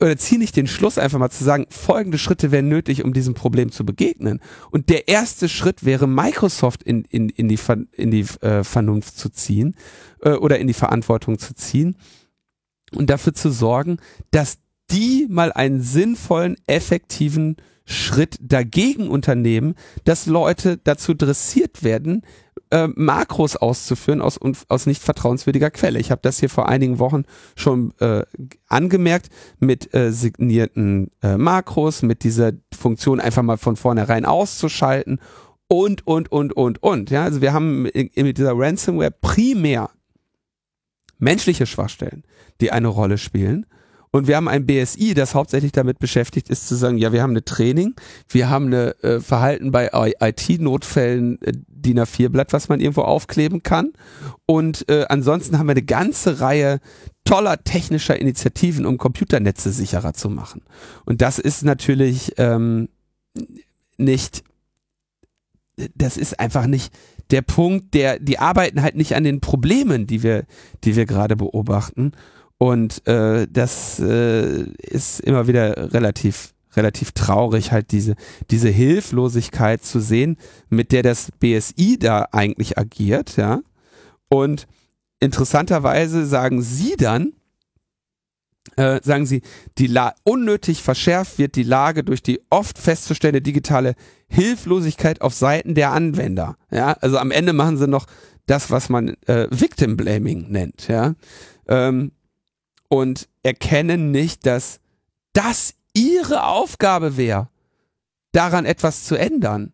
oder ziehen nicht den Schluss einfach mal zu sagen, folgende Schritte wären nötig, um diesem Problem zu begegnen. Und der erste Schritt wäre, Microsoft in, in, in die, in die äh, Vernunft zu ziehen äh, oder in die Verantwortung zu ziehen und dafür zu sorgen, dass die mal einen sinnvollen, effektiven Schritt dagegen unternehmen, dass Leute dazu dressiert werden, äh, Makros auszuführen aus, aus nicht vertrauenswürdiger Quelle. Ich habe das hier vor einigen Wochen schon äh, angemerkt mit äh, signierten äh, Makros, mit dieser Funktion einfach mal von vornherein auszuschalten und, und, und, und, und. Ja, also wir haben mit dieser Ransomware primär menschliche Schwachstellen, die eine Rolle spielen. Und wir haben ein BSI, das hauptsächlich damit beschäftigt ist zu sagen, ja, wir haben eine Training, wir haben eine äh, Verhalten bei IT-Notfällen äh, DIN A4-Blatt, was man irgendwo aufkleben kann. Und äh, ansonsten haben wir eine ganze Reihe toller technischer Initiativen, um Computernetze sicherer zu machen. Und das ist natürlich ähm, nicht, das ist einfach nicht der Punkt, der, die arbeiten halt nicht an den Problemen, die wir, die wir gerade beobachten. Und äh, das äh, ist immer wieder relativ relativ traurig, halt diese, diese Hilflosigkeit zu sehen, mit der das BSI da eigentlich agiert, ja. Und interessanterweise sagen sie dann, äh, sagen sie, die La unnötig verschärft wird die Lage durch die oft festzustellende digitale Hilflosigkeit auf Seiten der Anwender. Ja, also am Ende machen sie noch das, was man äh, Victim Blaming nennt, ja. Ähm, und erkennen nicht, dass das ihre Aufgabe wäre, daran etwas zu ändern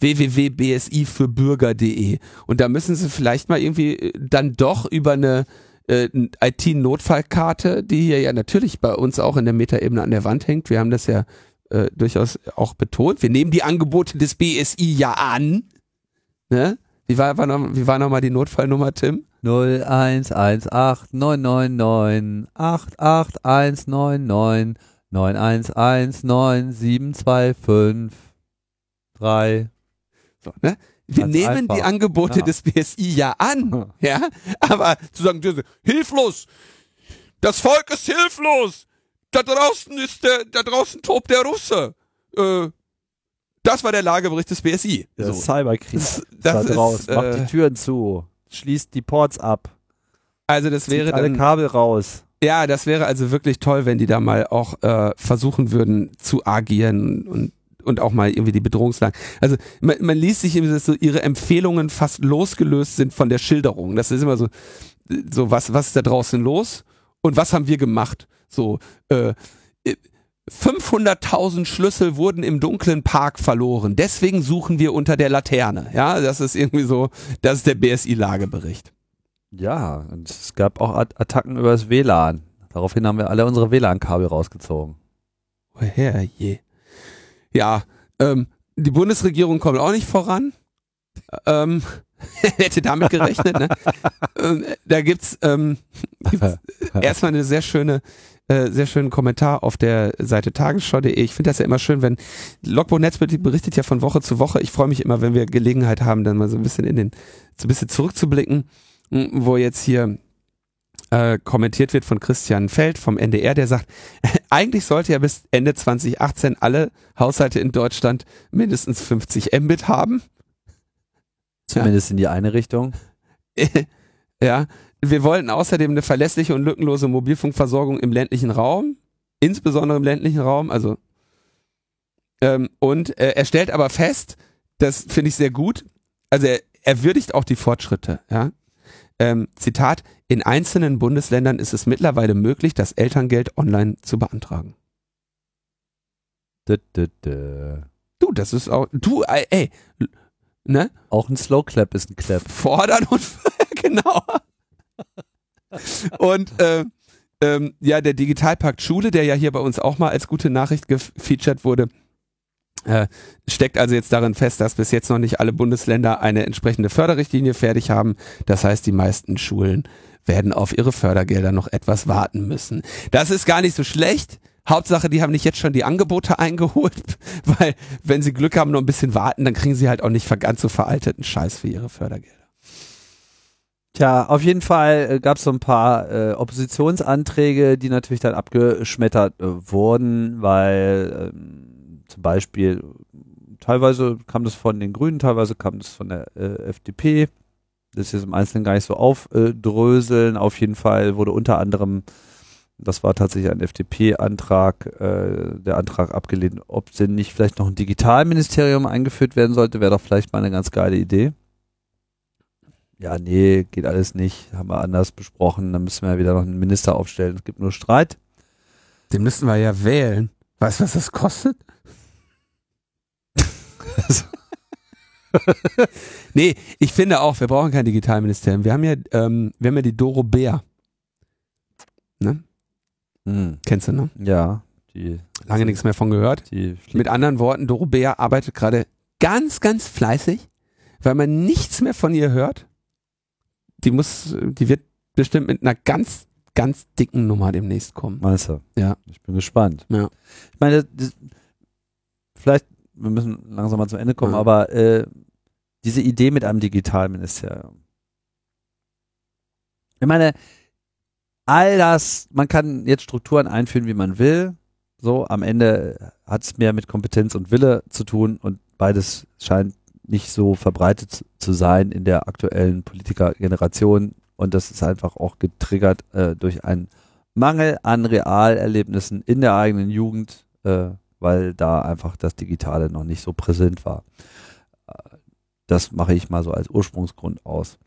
www.bsifürbürger.de und da müssen sie vielleicht mal irgendwie äh, dann doch über eine äh, IT-Notfallkarte, die hier ja natürlich bei uns auch in der Metaebene an der Wand hängt. Wir haben das ja äh, durchaus auch betont. Wir nehmen die Angebote des BSI ja an. Ne? Wie war, war noch, wie war noch mal die Notfallnummer, Tim? 0118999 88199 9119725 3. So, ne? Wir Ganz nehmen einfach. die Angebote ja. des BSI ja an, ja, aber zu sagen, hilflos, das Volk ist hilflos, da draußen ist der, da draußen tobt der Russe, äh, das war der Lagebericht des BSI. Der so. Cyberkrieg. Das, das da draußen. Äh, Macht die Türen zu schließt die Ports ab. Also das wäre alle dann, Kabel raus. Ja, das wäre also wirklich toll, wenn die da mal auch äh, versuchen würden zu agieren und und auch mal irgendwie die Bedrohungslage. Also man, man liest sich immer, dass so ihre Empfehlungen fast losgelöst sind von der Schilderung. Das ist immer so, so was, was ist da draußen los und was haben wir gemacht? So, äh, 500.000 Schlüssel wurden im dunklen Park verloren. Deswegen suchen wir unter der Laterne. Ja, das ist irgendwie so, das ist der BSI-Lagebericht. Ja, und es gab auch Attacken über das WLAN. Daraufhin haben wir alle unsere WLAN-Kabel rausgezogen. Woher je? Ja, ähm, die Bundesregierung kommt auch nicht voran. Ähm, hätte damit gerechnet. Ne? ähm, da gibt's, ähm, gibt's erstmal eine sehr schöne äh, sehr schönen Kommentar auf der Seite tagesschau.de. Ich finde das ja immer schön, wenn Logbuch Netzpolitik berichtet ja von Woche zu Woche. Ich freue mich immer, wenn wir Gelegenheit haben, dann mal so ein bisschen in den, so ein bisschen zurückzublicken, wo jetzt hier äh, kommentiert wird von Christian Feld vom NDR, der sagt, eigentlich sollte ja bis Ende 2018 alle Haushalte in Deutschland mindestens 50 Mbit haben. Zumindest ja. in die eine Richtung. ja, wir wollten außerdem eine verlässliche und lückenlose Mobilfunkversorgung im ländlichen Raum, insbesondere im ländlichen Raum, also ähm, und äh, er stellt aber fest, das finde ich sehr gut. Also er, er würdigt auch die Fortschritte, ja. Ähm, Zitat, in einzelnen Bundesländern ist es mittlerweile möglich, das Elterngeld online zu beantragen. Dö, dö, dö. Du, das ist auch, du, ey, ey ne? Auch ein Slow Clap ist ein Clap. Fordern und, genau. Und, äh, ähm, ja, der Digitalpakt Schule, der ja hier bei uns auch mal als gute Nachricht gefeatured wurde, äh, steckt also jetzt darin fest, dass bis jetzt noch nicht alle Bundesländer eine entsprechende Förderrichtlinie fertig haben. Das heißt, die meisten Schulen werden auf ihre Fördergelder noch etwas warten müssen. Das ist gar nicht so schlecht. Hauptsache, die haben nicht jetzt schon die Angebote eingeholt, weil wenn sie Glück haben, nur ein bisschen warten, dann kriegen sie halt auch nicht ganz so veralteten Scheiß für ihre Fördergelder. Tja, auf jeden Fall äh, gab es so ein paar äh, Oppositionsanträge, die natürlich dann abgeschmettert äh, wurden, weil ähm, zum Beispiel teilweise kam das von den Grünen, teilweise kam das von der äh, FDP. Das ist jetzt im Einzelnen gar nicht so aufdröseln. Auf jeden Fall wurde unter anderem, das war tatsächlich ein FDP-Antrag, äh, der Antrag abgelehnt, ob denn nicht vielleicht noch ein Digitalministerium eingeführt werden sollte, wäre doch vielleicht mal eine ganz geile Idee ja, nee, geht alles nicht, haben wir anders besprochen, dann müssen wir ja wieder noch einen Minister aufstellen. Es gibt nur Streit. Den müssen wir ja wählen. Weißt du, was das kostet? nee, ich finde auch, wir brauchen kein Digitalministerium. Wir haben ja, ähm, wir haben ja die Doro Bär. Ne? Hm. Kennst du, ne? Ja. Die, Lange nichts mehr von gehört. Mit anderen Worten, Doro Bär arbeitet gerade ganz, ganz fleißig, weil man nichts mehr von ihr hört die muss, die wird bestimmt mit einer ganz, ganz dicken Nummer demnächst kommen. Meinst du? Ja. Ich bin gespannt. Ja. Ich meine, das, vielleicht, wir müssen langsam mal zum Ende kommen, Ja. aber äh, diese Idee mit einem Digitalministerium. Ich meine, all das, man kann jetzt Strukturen einführen, wie man will. So, am Ende hat es mehr mit Kompetenz und Wille zu tun und beides scheint nicht so verbreitet zu- sein in der aktuellen Politikergeneration und das ist einfach auch getriggert äh, durch einen Mangel an Realerlebnissen in der eigenen Jugend, äh, weil da einfach das Digitale noch nicht so präsent war. Äh, Das mache ich mal so als Ursprungsgrund aus.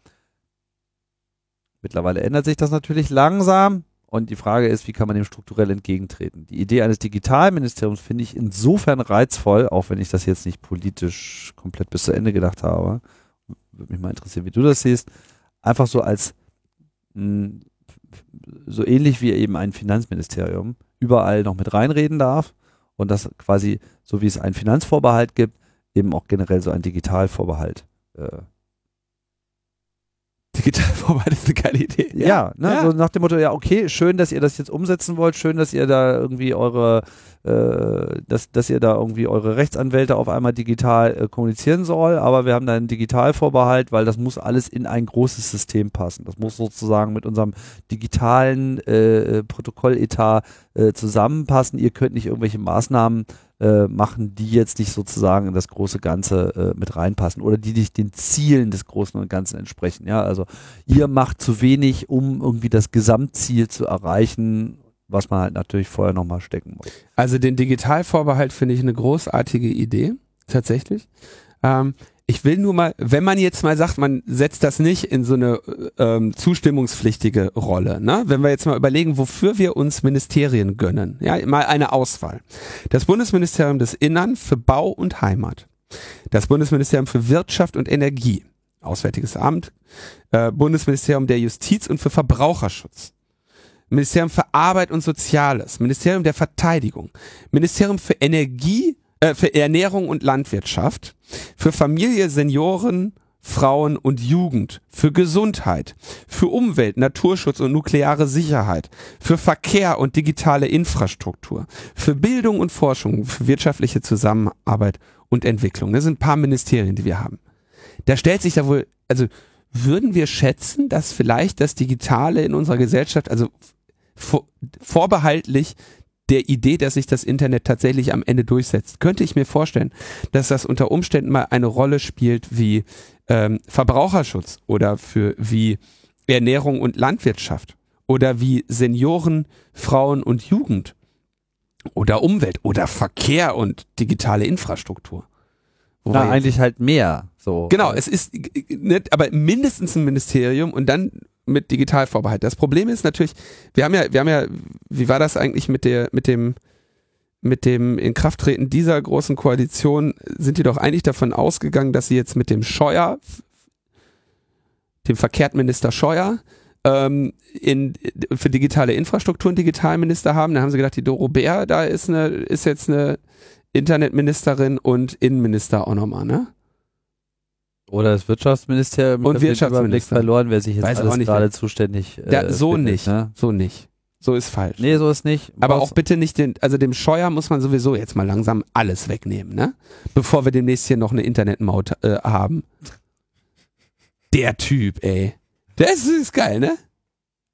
Mittlerweile ändert sich das natürlich langsam und die Frage ist, wie kann man dem strukturell entgegentreten? Die Idee eines Digitalministeriums finde ich insofern reizvoll, auch wenn ich das jetzt nicht politisch komplett bis zu Ende gedacht habe. Würde mich mal interessieren, wie du das siehst. Einfach so als mh, so ähnlich wie eben ein Finanzministerium überall noch mit reinreden darf und das quasi, so wie es einen Finanzvorbehalt gibt, eben auch generell so ein Digitalvorbehalt. Äh, Digitalvorbereitung ist eine geile Idee. ja, ne, ja. so nach dem Motto, ja, okay, schön, dass ihr das jetzt umsetzen wollt, schön, dass ihr da irgendwie eure, äh, dass, dass ihr da irgendwie eure Rechtsanwälte auf einmal digital äh, kommunizieren soll, aber wir haben da einen Digitalvorbehalt, weil das muss alles in ein großes System passen. Das muss sozusagen mit unserem digitalen äh, Protokolletat äh, zusammenpassen. Ihr könnt nicht irgendwelche Maßnahmen äh, machen, die jetzt nicht sozusagen in das große Ganze äh, mit reinpassen oder die nicht den Zielen des Großen und Ganzen entsprechen. Ja, also ihr macht zu wenig, um irgendwie das Gesamtziel zu erreichen, was man halt natürlich vorher nochmal stecken muss. Also den Digitalvorbehalt finde ich eine großartige Idee, tatsächlich. Ähm, ich will nur mal, wenn man jetzt mal sagt, man setzt das nicht in so eine ähm, zustimmungspflichtige Rolle, ne? wenn wir jetzt mal überlegen, wofür wir uns Ministerien gönnen, ja, mal eine Auswahl. Das Bundesministerium des Innern für Bau und Heimat, das Bundesministerium für Wirtschaft und Energie, Auswärtiges Amt, äh, Bundesministerium der Justiz und für Verbraucherschutz, Ministerium für Arbeit und Soziales, Ministerium der Verteidigung, Ministerium für Energie, äh, für Ernährung und Landwirtschaft, für Familie, Senioren, Frauen und Jugend, für Gesundheit, für Umwelt, Naturschutz und nukleare Sicherheit, für Verkehr und digitale Infrastruktur, für Bildung und Forschung, für wirtschaftliche Zusammenarbeit und Entwicklung. Das sind ein paar Ministerien, die wir haben. Da stellt sich da wohl, also würden wir schätzen, dass vielleicht das Digitale in unserer Gesellschaft, also vor, vorbehaltlich der Idee, dass sich das Internet tatsächlich am Ende durchsetzt, könnte ich mir vorstellen, dass das unter Umständen mal eine Rolle spielt wie ähm, Verbraucherschutz oder für wie Ernährung und Landwirtschaft oder wie Senioren, Frauen und Jugend oder Umwelt oder Verkehr und digitale Infrastruktur. Wobei Na, eigentlich halt mehr. So. Genau, es ist nicht, aber mindestens ein Ministerium und dann mit Digitalvorbehalt. Das Problem ist natürlich, wir haben ja, wir haben ja, wie war das eigentlich mit der, mit dem, mit dem Inkrafttreten dieser großen Koalition? Sind die doch eigentlich davon ausgegangen, dass sie jetzt mit dem Scheuer, dem Verkehrsminister Scheuer, ähm, in, für digitale Infrastruktur einen Digitalminister haben. Dann haben sie gedacht, die Doro Bär, da ist eine, ist jetzt eine Internetministerin und Innenminister auch nochmal, ne? Oder das Wirtschaftsministerium. Und Wirtschaftsminister. Verloren, wer sich jetzt Weiß auch alles nicht, gerade zuständig äh, Ja, so findet, nicht. Ne? So nicht. So ist falsch. Nee, so ist nicht. Aber Brauchst- auch bitte nicht den, also dem Scheuer muss man sowieso jetzt mal langsam alles wegnehmen, ne? Bevor wir demnächst hier noch eine Internetmaut äh, haben. Der Typ, ey. Der ist, geil, ne?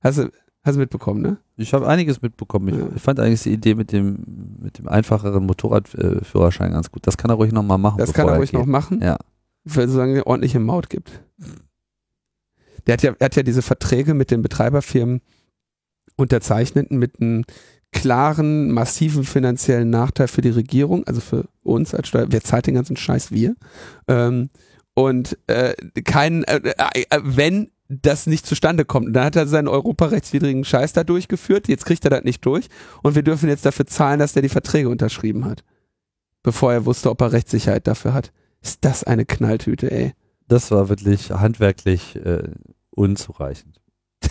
Hast du, hast du mitbekommen, ne? Ich habe einiges mitbekommen. Ich, Ja. ich fand eigentlich die Idee mit dem, mit dem einfacheren Motorradführerschein ganz gut. Das kann er ruhig nochmal machen. Das kann er ruhig geht. noch machen, Ja. Weil es so eine ordentliche Maut gibt. Der hat ja, er hat ja diese Verträge mit den Betreiberfirmen unterzeichnet mit einem klaren, massiven finanziellen Nachteil für die Regierung, also für uns als Steuer. Wer zahlt den ganzen Scheiß? Wir. Ähm, und äh, kein, äh, äh, wenn das nicht zustande kommt. Und dann hat er seinen europarechtswidrigen Scheiß da durchgeführt, jetzt kriegt er das nicht durch und wir dürfen jetzt dafür zahlen, dass der die Verträge unterschrieben hat. Bevor er wusste, ob er Rechtssicherheit dafür hat. Ist das eine Knalltüte, ey. Das war wirklich handwerklich äh, unzureichend.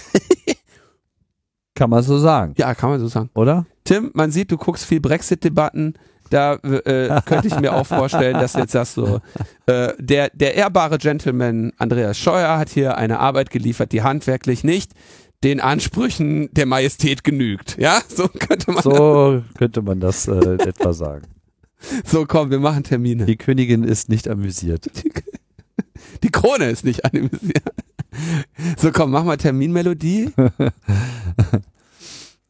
kann man so sagen, Ja, kann man so sagen. oder? Tim, man sieht, du guckst viel Brexit-Debatten. Da äh, könnte ich mir auch vorstellen, dass jetzt sagst so, äh, der, der ehrbare Gentleman Andreas Scheuer hat hier eine Arbeit geliefert, die handwerklich nicht den Ansprüchen der Majestät genügt. Ja, so könnte man. So, So könnte man das äh, etwa sagen. So komm, wir machen Termine. Die Königin ist nicht amüsiert. Die Krone ist nicht animiert. So komm, mach mal Terminmelodie.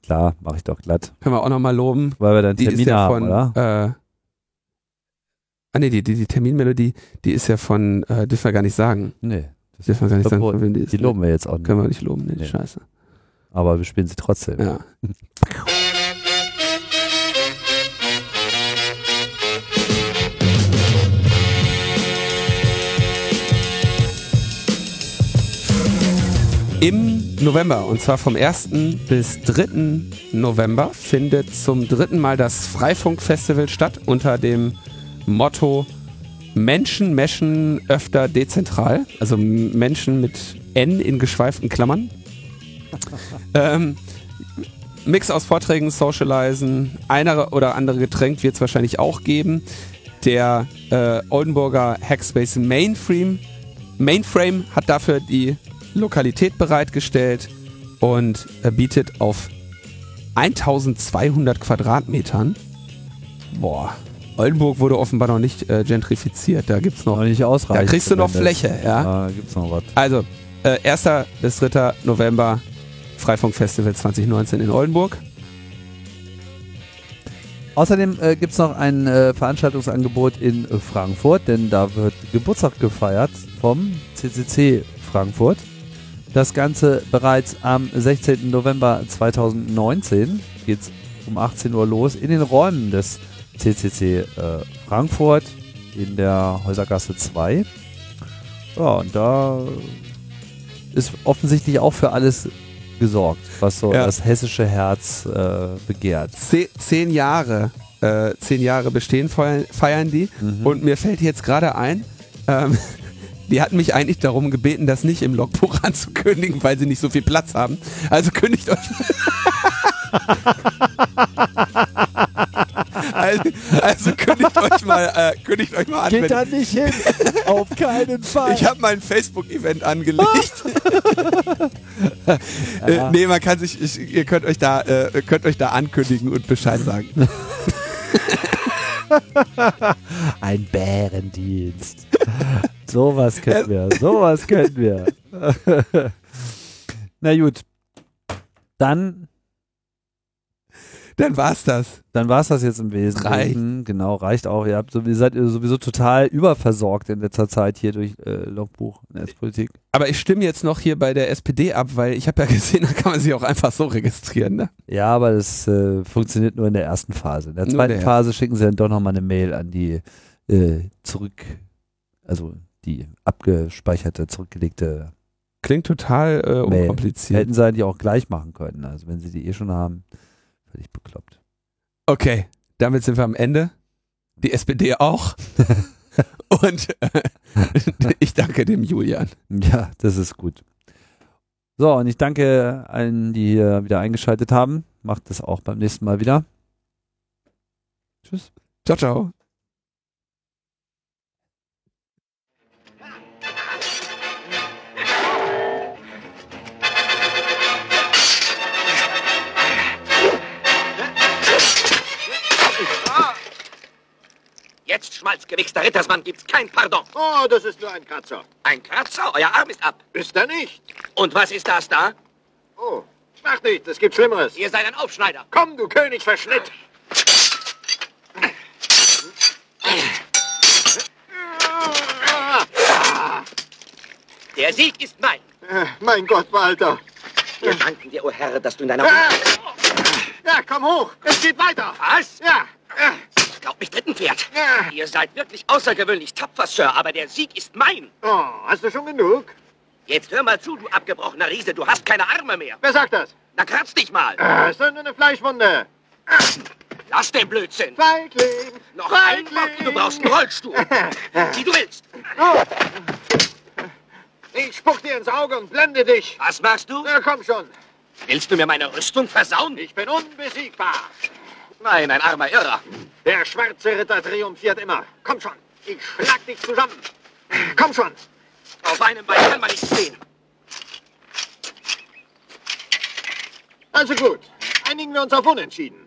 Klar, mache ich doch glatt. Können wir auch nochmal loben. Weil wir dann Die ist Termine ja haben, von, oder? Äh, ah nee, die, die, die Terminmelodie, die ist ja von, äh, dürfen wir gar nicht sagen. Nee, das Dürfen wir gar nicht sagen, von wem die ist. die loben wir jetzt auch nicht. Können wir nicht loben, nee, die Nee. Scheiße. Aber wir spielen sie trotzdem. Ja. Im November, und zwar vom 1. bis 3. November, findet zum dritten Mal das Freifunk-Festival statt unter dem Motto Menschen meschen öfter dezentral, also Menschen mit N in geschweiften Klammern. ähm, Mix aus Vorträgen, Socializen, einer oder andere Getränk wird es wahrscheinlich auch geben. Der äh, Oldenburger Hackspace Mainframe, Mainframe hat dafür die Lokalität bereitgestellt und bietet auf 1200 Quadratmetern. Boah, Oldenburg wurde offenbar noch nicht äh, gentrifiziert. Da gibt's noch Noch nicht ausreichend. da kriegst du noch. Fläche, ja. Da gibt's noch was. Also, äh, 1. bis 3. November Freifunkfestival 2019 in Oldenburg. Außerdem äh, gibt es noch ein äh, Veranstaltungsangebot in Frankfurt, denn da wird Geburtstag gefeiert vom CCC Frankfurt. Das Ganze bereits am 16. November 2019 geht es um 18 Uhr los in den Räumen des CCC äh, Frankfurt in der Häusergasse 2. Ja, und da ist offensichtlich auch für alles gesorgt, was so Ja. das hessische Herz äh, begehrt. Ze zehn Jahre, äh, zehn Jahre bestehen feiern, feiern die. Mhm. Und mir fällt jetzt gerade ein, ähm, die hatten mich eigentlich darum gebeten, das nicht im Logbuch anzukündigen, weil sie nicht so viel Platz haben. Also kündigt euch. also, also kündigt euch mal, äh, kündigt euch mal an. Geht da nicht hin. Auf keinen Fall. Ich habe mein Facebook-Event angelegt. äh, nee, man kann sich, ich, ihr könnt euch da, äh, könnt euch da ankündigen und Bescheid sagen. Ein Bärendienst. Sowas können wir. Sowas können wir. Na gut. Dann, Dann war's das. dann war es das jetzt im Wesentlichen. Genau, reicht auch. Ihr, habt, so- ihr seid sowieso total überversorgt in letzter Zeit hier durch äh, Logbuch Netzpolitik. Aber ich stimme jetzt noch hier bei der SPD ab, weil ich habe ja gesehen, da kann man sich auch einfach so registrieren. Ne? Ja, aber das äh, funktioniert nur in der ersten Phase. In der Nur zweiten der Phase schicken sie dann doch nochmal eine Mail an die äh, zurück, also die abgespeicherte, zurückgelegte Klingt total äh, unkompliziert. Hätten sie die auch gleich machen können. Also wenn sie die eh schon haben, völlig bekloppt. Okay, damit sind wir am Ende. Die SPD auch. Und äh, ich danke dem Julian. Ja, das ist gut. So, und ich danke allen, die hier wieder eingeschaltet haben. Macht das auch beim nächsten Mal wieder. Tschüss. Ciao, ciao. Jetzt, schmalzgewichster Rittersmann, gibt's kein Pardon. Oh, das ist nur ein Kratzer. Ein Kratzer, euer Arm ist ab. Ist er nicht? Und was ist das da? Oh, mach nicht, es gibt Schlimmeres. Ihr seid ein Aufschneider. Komm, du Königsverschnitt. Der Sieg ist mein. Äh, Mein Gott, Walter. Wir danken dir, o Herr, dass du in deiner... Ah! Ja, komm hoch. Es geht weiter. Was? Ja. äh, Glaub mich, dritten Pferd. Ja. Ihr seid wirklich außergewöhnlich tapfer, Sir, aber der Sieg ist mein. Oh, hast du schon genug? Jetzt hör mal zu, du abgebrochener Riese, du hast keine Arme mehr. Wer sagt das? Na, kratz dich mal. Ah, ist doch nur eine Fleischwunde. Lass den Blödsinn. Feigling. Noch ein Feigling. Wort und du brauchst einen Rollstuhl. Wie du willst. Oh. Ich spuck dir ins Auge und blende dich. Was machst du? Na, komm schon. Willst du mir meine Rüstung versauen? Ich bin unbesiegbar. Nein, ein armer Irrer. Der schwarze Ritter triumphiert immer. Komm schon. Ich schlag dich zusammen. Komm schon. Auf einem Bein kann man nicht stehen. Also gut. Einigen wir uns auf Unentschieden.